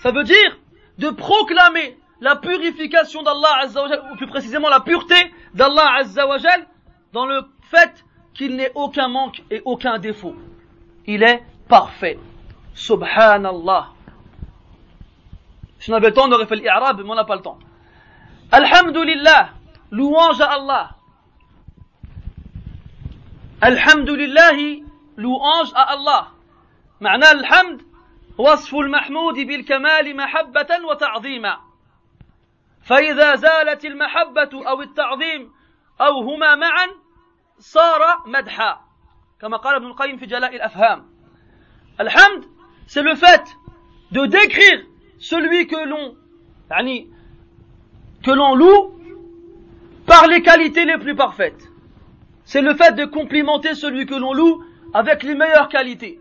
Ça veut dire de proclamer la purification d'Allah Azzawajal, ou plus précisément la pureté d'Allah Azzawajal, dans le fait qu'il n'ait aucun manque et aucun défaut. Il est parfait. Subhanallah. Si on avait le temps, on aurait fait l'I'rab, mais on n'a pas le temps. Alhamdulillah, louange à Allah. Alhamdulillah, louange à Allah. معنى الحمد وصف المحمود بالكمال محبة وتعظيما فإذا زالت المحبة أو التعظيم أو هما معا صار مدحا كما قال ابن القيم في جلاء الأفهام الحمد c'est le fait de décrire celui que l'on que l'on loue par les qualités les plus parfaites. C'est le fait de complimenter celui que l'on loue avec les meilleures qualités.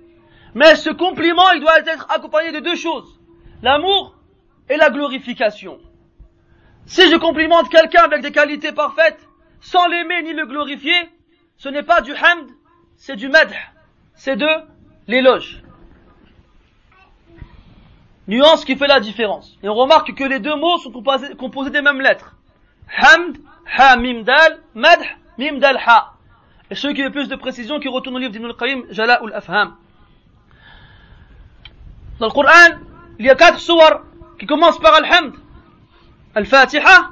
Mais ce compliment, il doit être accompagné de deux choses. L'amour et la glorification. Si je complimente quelqu'un avec des qualités parfaites, sans l'aimer ni le glorifier, ce n'est pas du hamd, c'est du madh, c'est de l'éloge. Nuance qui fait la différence. Et on remarque que les deux mots sont composés, des mêmes lettres. Hamd, ha mim dal, madh, mim dal ha. Et ceux qui veulent plus de précision, qui retournent au livre d'Ibn al-Qayyim, Jala ul afham. Dans le Coran, il y a quatre sourates qui commencent par Al-Hamd. Al-Fatiha,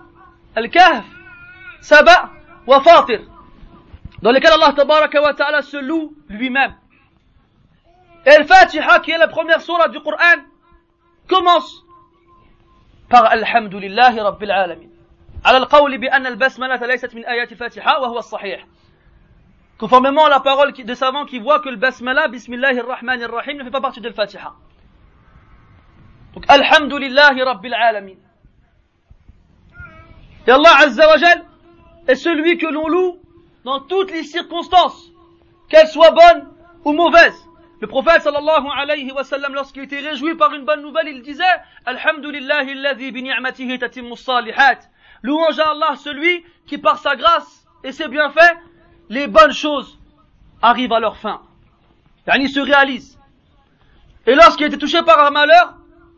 Al-Kahf, Saba wa Fatir. Dans lesquels Allah tabaraka wa ta'ala se loue lui-même. Et Al-Fatiha, qui est la première sourate du Coran, commence par Alhamdulillahi Rabbil Alamin. على القول بأن البسملة ليست آيات الفاتحة وهو الصحيح. Conformément à la parole de savants qui voient que le basmala, bismillahir rahmanir rahim, ne fait pas partie de l'Fatiha. Donc, Alhamdulillahi Rabbil Alamin. Et Allah Azza wa Jal est celui que l'on loue dans toutes les circonstances, qu'elles soient bonnes ou mauvaises. Le prophète sallallahu alayhi wa sallam, lorsqu'il était réjoui par une bonne nouvelle, il disait Alhamdulillahi alladhi bi ni'matihi. Louange à Allah, celui qui par sa grâce et ses bienfaits, les bonnes choses arrivent à leur fin. Yani se réalisent. Et lorsqu'il était touché par un malheur,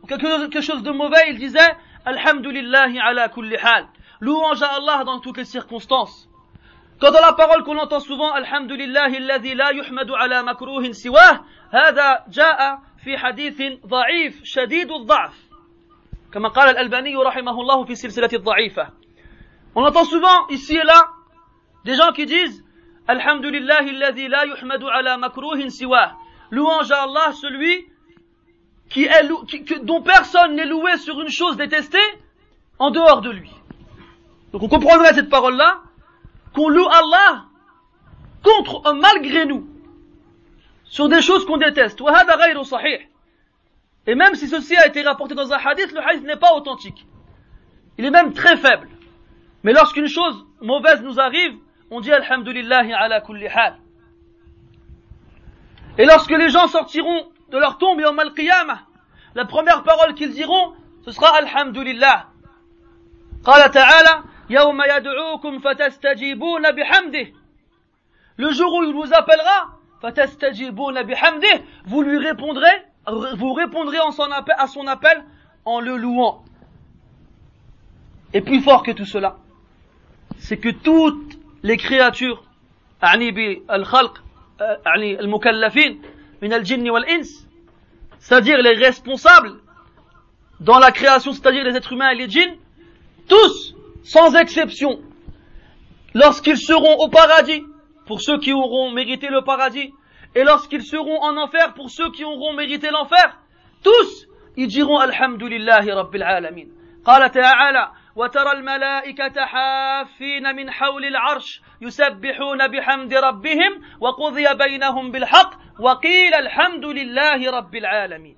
quelque chose de mauvais, il disait Alhamdulillahi ala kulli hal. Louange à Allah dans toutes les circonstances. Quant à la parole qu'on entend souvent, Alhamdulillahi alladhi la yuhmadu ala makruhin siwah, هذا جاء في حديث ضعيف شديد الضعف كما قال الألباني رحمه الله في سلسلة الضعيفة On entend souvent ici et là des gens qui disent Alhamdulillahi alladhi la yuhmadu ala makruhin siwah. Louange à Allah celui qui est, qui, que, dont personne n'est loué sur une chose détestée en dehors de lui. Donc on comprendrait cette parole-là, qu'on loue Allah contre, euh, malgré nous, sur des choses qu'on déteste. Et même si ceci a été rapporté dans un hadith, le hadith n'est pas authentique. Il est même très faible. Mais lorsqu'une chose mauvaise nous arrive, on dit Alhamdulillahi ala kulli hal. Et lorsque les gens sortiront de leur tombe et en mal la première parole qu'ils diront, ce sera Alhamdulillah. قال تعالى يوم يدعوكم فتستجيبون بحمده le jour où il vous appellera فتستجيبون بحمده vous lui répondrez vous répondrez en son appel, à son appel en le louant et plus fort que tout cela c'est que toutes les créatures أعني بالخلق أعني المكلفين من الجن والإنس c'est-à-dire les responsables dans la création, c'est-à-dire les êtres humains et les djinns, tous, sans exception, lorsqu'ils seront au paradis, pour ceux qui auront mérité le paradis, et lorsqu'ils seront en enfer, pour ceux qui auront mérité l'enfer, tous, ils diront Alhamdulillahi Rabbil Alamin. قال تعالى وترى الملائكة حافين من حول العرش يسبحون بحمد ربهم وقضي بينهم بالحق وقيل الحمد لله رب العالمين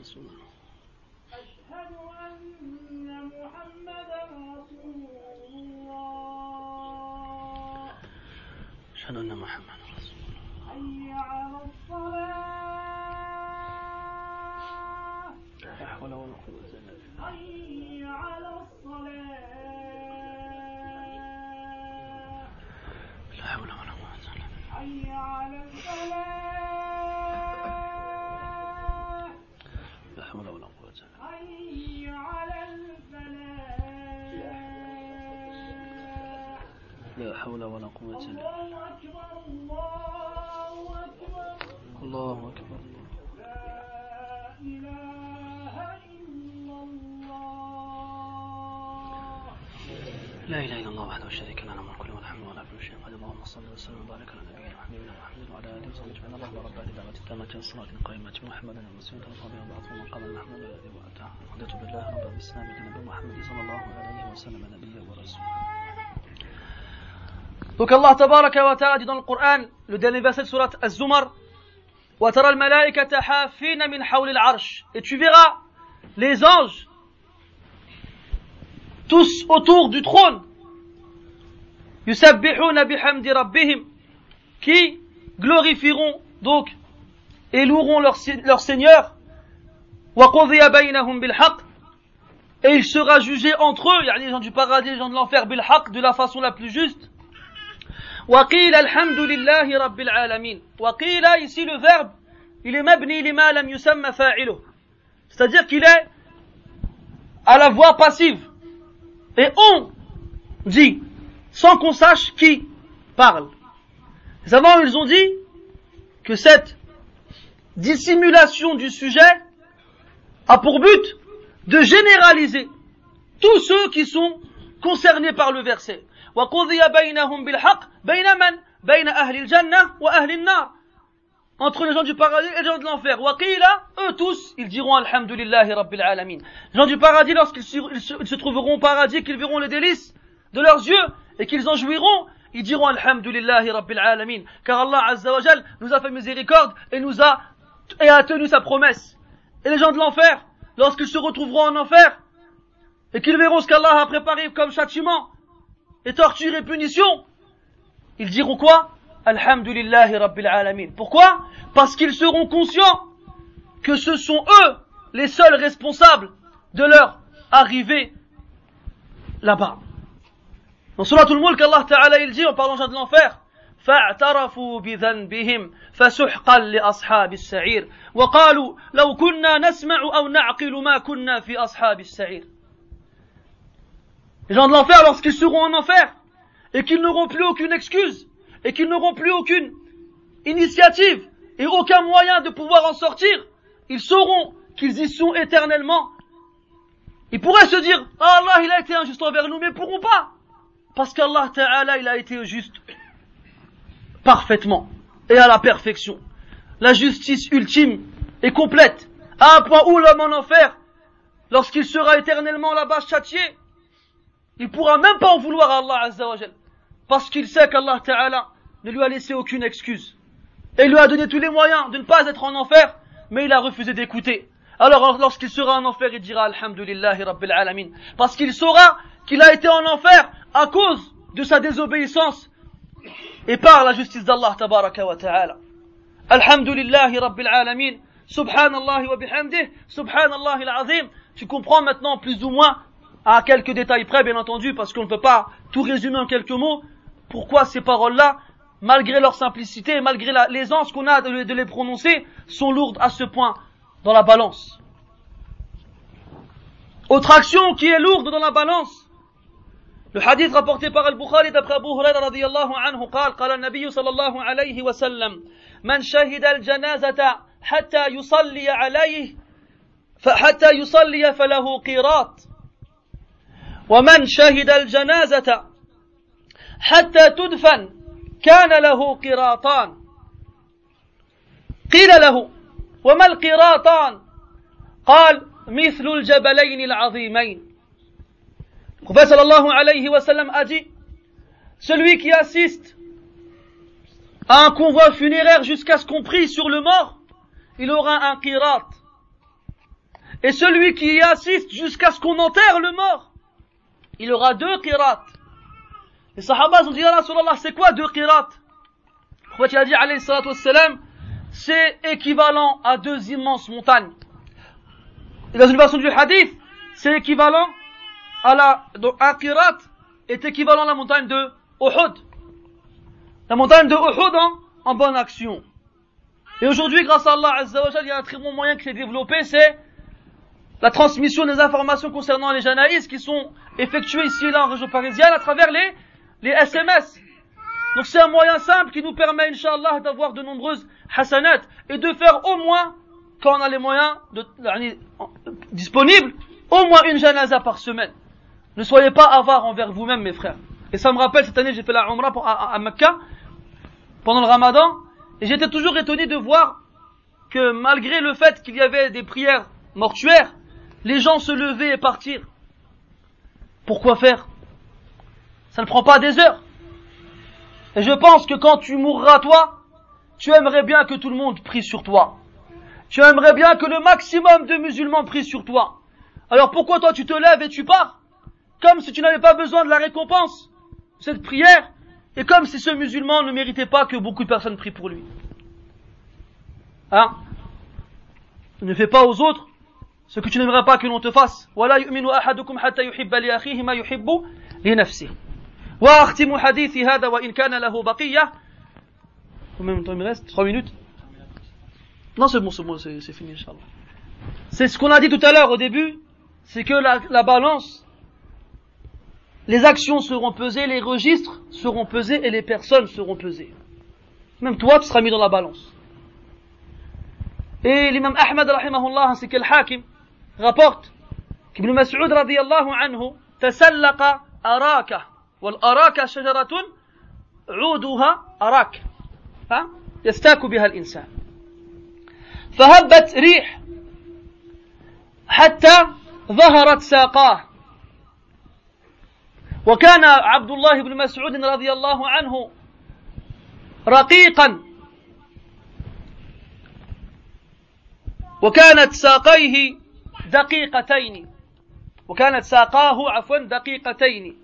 رسول الله أشهد أن محمدا رسول الله. أشهد أن محمدا رسول الله. حي على الصلاة. لا حول ولا قوة إلا بالله. حي على الصلاة. لا حول ولا قوة إلا بالله. حي على الفلاح حول ولا قوة إلا بالله. حي على الفلاح. لا حول ولا قوة إلا بالله. الله أكبر الله أكبر. لا الله أكبر. إله إلا الله. لا إله إلا الله وحده لا شريك له. اللهم صل وسلم وبارك على نبينا محمد وعلى آله وصحبه أجمعين. اللهم رب هذه الدعوة التامة والصلاة القائمة محمدا المسلم وصحبه وبعث من قال المحمود الذي وأتاه رضيت بالله رب الإسلام نبي محمد صلى الله عليه وسلم نبيا ورسولا Donc Allah tabaraka wa ta'ala dit dans le Coran, le dernier verset de surat Az-Zumar, وَتَرَى الْمَلَائِكَةَ حَافِينَ مِنْ حَوْلِ الْعَرْشِ Et tu verras les anges tous autour du trône Yusabbihuna bihamdi rabbihim. Qui glorifieront donc et loueront leur, Seigneur. Wa qudhiya baynahum. Et il sera jugé entre eux, il y a les gens du paradis, les gens de l'enfer, bil haqq, de la façon la plus juste. Wa qila alhamdulillahi rabbil alamin. Wa qila, ici le verbe, il est mabni lima lam yusamma fa'iluh. C'est-à-dire qu'il est à la voix passive. Et on dit sans qu'on sache qui parle. Les savants, ils ont dit que cette dissimulation du sujet a pour but de généraliser tous ceux qui sont concernés par le verset. Entre les gens du paradis et les gens de l'enfer. eux tous, ils diront Alhamdulillahi Rabbil Alamin. Les gens du paradis, lorsqu'ils se trouveront au paradis, qu'ils verront les délices de leurs yeux, et qu'ils en jouiront. Ils diront alhamdulillahi rabbil alamin car Allah azza wa nous a fait miséricorde et nous a et a tenu sa promesse. Et les gens de l'enfer lorsqu'ils se retrouveront en enfer et qu'ils verront ce qu'Allah a préparé comme châtiment et torture et punition, ils diront quoi? Alhamdulillahi Rabbil Alamin. Pourquoi? Parce qu'ils seront conscients que ce sont eux les seuls responsables de leur arrivée là-bas. Dans Surah Al-Mulk, Allah Ta'ala il dit en parlant de l'enfer فاعترفوا بذنبهم فسحقا لأصحاب السعير وقالوا لو كنا نسمع أو نعقل ما كنا في أصحاب السعير les gens de l'enfer, lorsqu'ils seront en enfer, et qu'ils n'auront plus aucune excuse, et qu'ils n'auront plus aucune initiative, et aucun moyen de pouvoir en sortir, ils sauront qu'ils y sont éternellement. Ils pourraient se dire, ah Allah, il a été injuste envers nous, mais ils pourront pas. Parce qu'Allah Ta'ala, il a été juste parfaitement, et à la perfection. La justice ultime et complète, à un point où l'homme en enfer, lorsqu'il sera éternellement là-bas châtié, il pourra même pas en vouloir à Allah Azza wa Jal. Parce qu'il sait qu'Allah Ta'ala ne lui a laissé aucune excuse. Et il lui a donné tous les moyens de ne pas être en enfer, mais il a refusé d'écouter. Alors lorsqu'il sera en enfer, il dira Alhamdulillahi Rabbil Alamin. Parce qu'il saura qu'il a été en enfer à cause de sa désobéissance et par la justice d'Allah Tabaraka wa Ta'ala. Alhamdulillahi Rabbil Alamin. Subhanallah wa bihamdih. Subhanallah al-azim. Tu comprends maintenant plus ou moins à quelques détails près, bien entendu, parce qu'on ne peut pas tout résumer en quelques mots, pourquoi ces paroles-là malgré leur simplicité et malgré la- l'aisance qu'on a de les prononcer, sont lourdes à ce point dans la balance. Autre action qui est lourde dans la balance. Le hadith rapporté par Al-Bukhari d'après Abu Huraira radiyallahu anhu قال قال النبي صلى الله عليه وسلم من شهد الجنازة حتى يصلي عليه فحتى يصلي فله قيراط. ومن شهد الجنازة حتى تدفن كان له قراطان قيل له وما القراطان قال مثل الجبلين العظيمين. Le prophète sallallahu alayhi wa sallam a dit Celui qui assiste à un convoi funéraire jusqu'à ce qu'on prie sur le mort, il aura un qirat. Et celui qui y assiste jusqu'à ce qu'on enterre le mort, il aura deux qirats. Les sahabas ont dit, Ya Rasulallah, c'est quoi deux qirats Le prophète a dit, alayhi salatu wassalam, c'est équivalent à deux immenses montagnes. Et dans une version du hadith, c'est équivalent à la, donc est équivalent à la montagne de Uhud. La montagne de Uhud en, en bonne action. Et aujourd'hui, grâce à Allah Azza wa Jal, il y a un très bon moyen qui s'est développé, c'est la transmission des informations concernant les janaïs qui sont effectuées ici là en région parisienne à travers les, les SMS. Donc c'est un moyen simple qui nous permet, Inch'Allah, d'avoir de nombreuses hasanat et de faire au moins, quand on a les moyens disponibles, au moins une janaza par semaine. Ne soyez pas avares envers vous-même, mes frères. Et ça me rappelle, cette année, j'ai fait la Umrah à, à- pendant le Ramadan, et j'étais toujours étonné de voir que malgré le fait qu'il y avait des prières mortuaires, les gens se levaient et partirent. Pourquoi faire? Ça ne prend pas des heures. Et je pense que quand tu mourras toi, tu aimerais bien que tout le monde prie sur toi. Tu aimerais bien que le maximum de musulmans prient sur toi. Alors pourquoi toi tu te lèves et tu pars? Comme si tu n'avais pas besoin de la récompense de cette prière et comme si ce musulman ne méritait pas que beaucoup de personnes prient pour lui. Hein Ne fais pas aux autres ce que tu n'aimerais pas que l'on te fasse. ولا يؤمن أحدكم حتى يحب لأخيه ما يحب لنفسه. وأختم حديثي هذا وإن كان له بقية. Combien de temps il me reste 3 minutes Non, c'est bon, c'est bon, c'est c'est fini, Inch'Allah. C'est ce qu'on a dit tout à l'heure au début, c'est que la, la balance, les actions seront pesées, les registres seront pesés et les personnes seront pesées. Même toi, tu seras mis dans la balance. Et l'imam Ahmad, rahimahullah, ainsi que le Hakim, rapporte qu'Ibn Mas'ud, radiyallahu anhu, تسلق أراكة والأراكة شجرة عودها أراك ها؟ يستاك بها الإنسان فهبت ريح حتى ظهرت ساقاه وكان عبد الله بن مسعود رضي الله عنه رقيقا. وكانت ساقيه دقيقتين. وكانت ساقاه عفوا دقيقتين.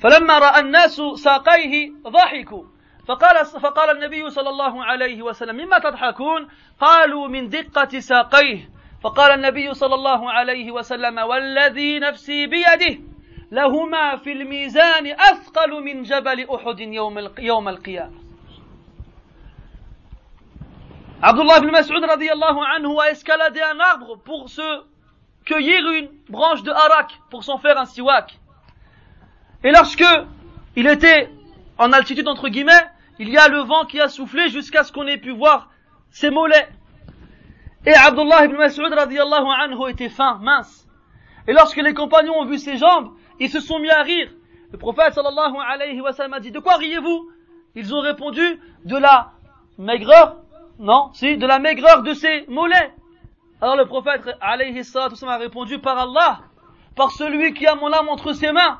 فلما رأى الناس ساقيه ضحكوا. فقال فقال النبي صلى الله عليه وسلم مما تضحكون؟ قالوا من دقة ساقيه. فقال النبي صلى الله عليه وسلم والذي نفسي بيده. لهما في الميزان اثقل من جبل احد يوم الق- يوم القيامه Abdullah ibn Mas'ud radiyallahu anhu a escaladé un arbre pour se cueillir une branche de harak pour s'en faire un siwak. Et lorsque il était en altitude entre guillemets, il y a le vent qui a soufflé jusqu'à ce qu'on ait pu voir ses mollets. Et Abdullah ibn Mas'ud radiyallahu anhu était fin, mince. Et lorsque les compagnons ont vu ses jambes, ils se sont mis à rire. Le prophète sallallahu alayhi wa sallam a dit, de quoi riez-vous Ils ont répondu, de la maigreur, non, si, de la maigreur de ses mollets. Alors le prophète alayhi salatu wa sallam, a répondu, par Allah, par celui qui a mon âme entre ses mains,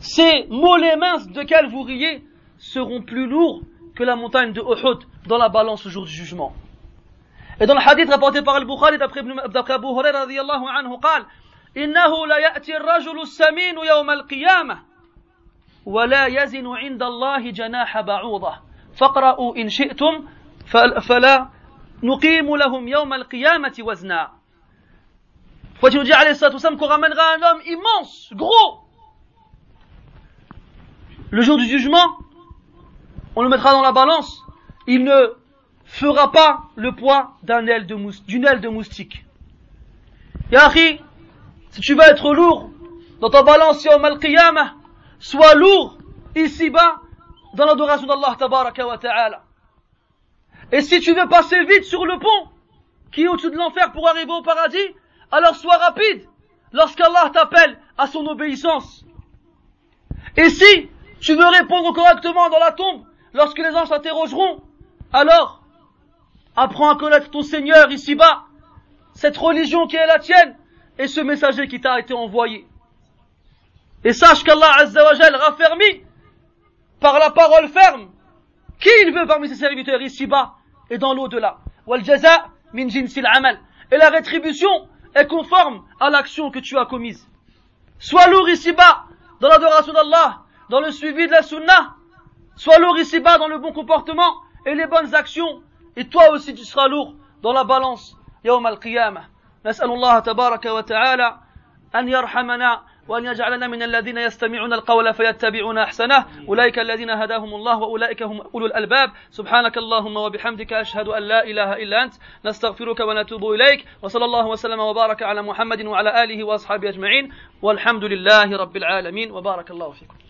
ces mollets minces de quels vous riez seront plus lourds que la montagne de Uhud dans la balance au jour du jugement. Et dans le hadith rapporté par Al-Bukhari d'après Ibn- d'après Abu Hurairah radiyallahu anhu قال إنه ليأتي الرجل السمين يوم القيامة ولا يزن عند الله جناح بعوضة. فاقرأوا إن شئتم فلا نقيم لهم يوم القيامة وزنا. فتوجي عليه الصلاة والسلام كغم من غان لهم إمانس غرو Le jour du jugement, on le mettra dans la balance, il ne fera pas le poids d'une aile, aile de moustique. Yahri, si tu veux être lourd dans ta balance yawm al-qiyamah, sois lourd ici-bas dans l'adoration d'Allah tabaraka wa ta'ala. Et si tu veux passer vite sur le pont qui est au-dessus de l'enfer pour arriver au paradis, alors sois rapide lorsqu'Allah t'appelle à son obéissance. Et si tu veux répondre correctement dans la tombe lorsque les anges t'interrogeront, alors apprends à connaître ton Seigneur ici-bas, cette religion qui est la tienne et ce messager qui t'a été envoyé. Et sache qu'Allah Azzawajal raffermit par la parole ferme qui il veut parmi ses serviteurs ici-bas et dans l'au-delà? min amal. Et la rétribution est conforme à l'action que tu as commise. Sois lourd ici-bas dans l'adoration d'Allah, dans le suivi de la sunnah. Sois lourd ici-bas dans le bon comportement et les bonnes actions. Et toi aussi tu seras lourd dans la balance. Yawm al-Qiyamah. نسأل الله تبارك وتعالى أن يرحمنا وأن يجعلنا من الذين يستمعون القول فيتبعون أحسنه. أولئك الذين هداهم الله وأولئك هم أولو الألباب. سبحانك اللهم وبحمدك أشهد أن لا إله إلا أنت. نستغفرك ونتوب إليك. وصلى الله وسلم وبارك على محمد وعلى آله وأصحابه أجمعين. والحمد لله رب العالمين. وبارك الله فيكم.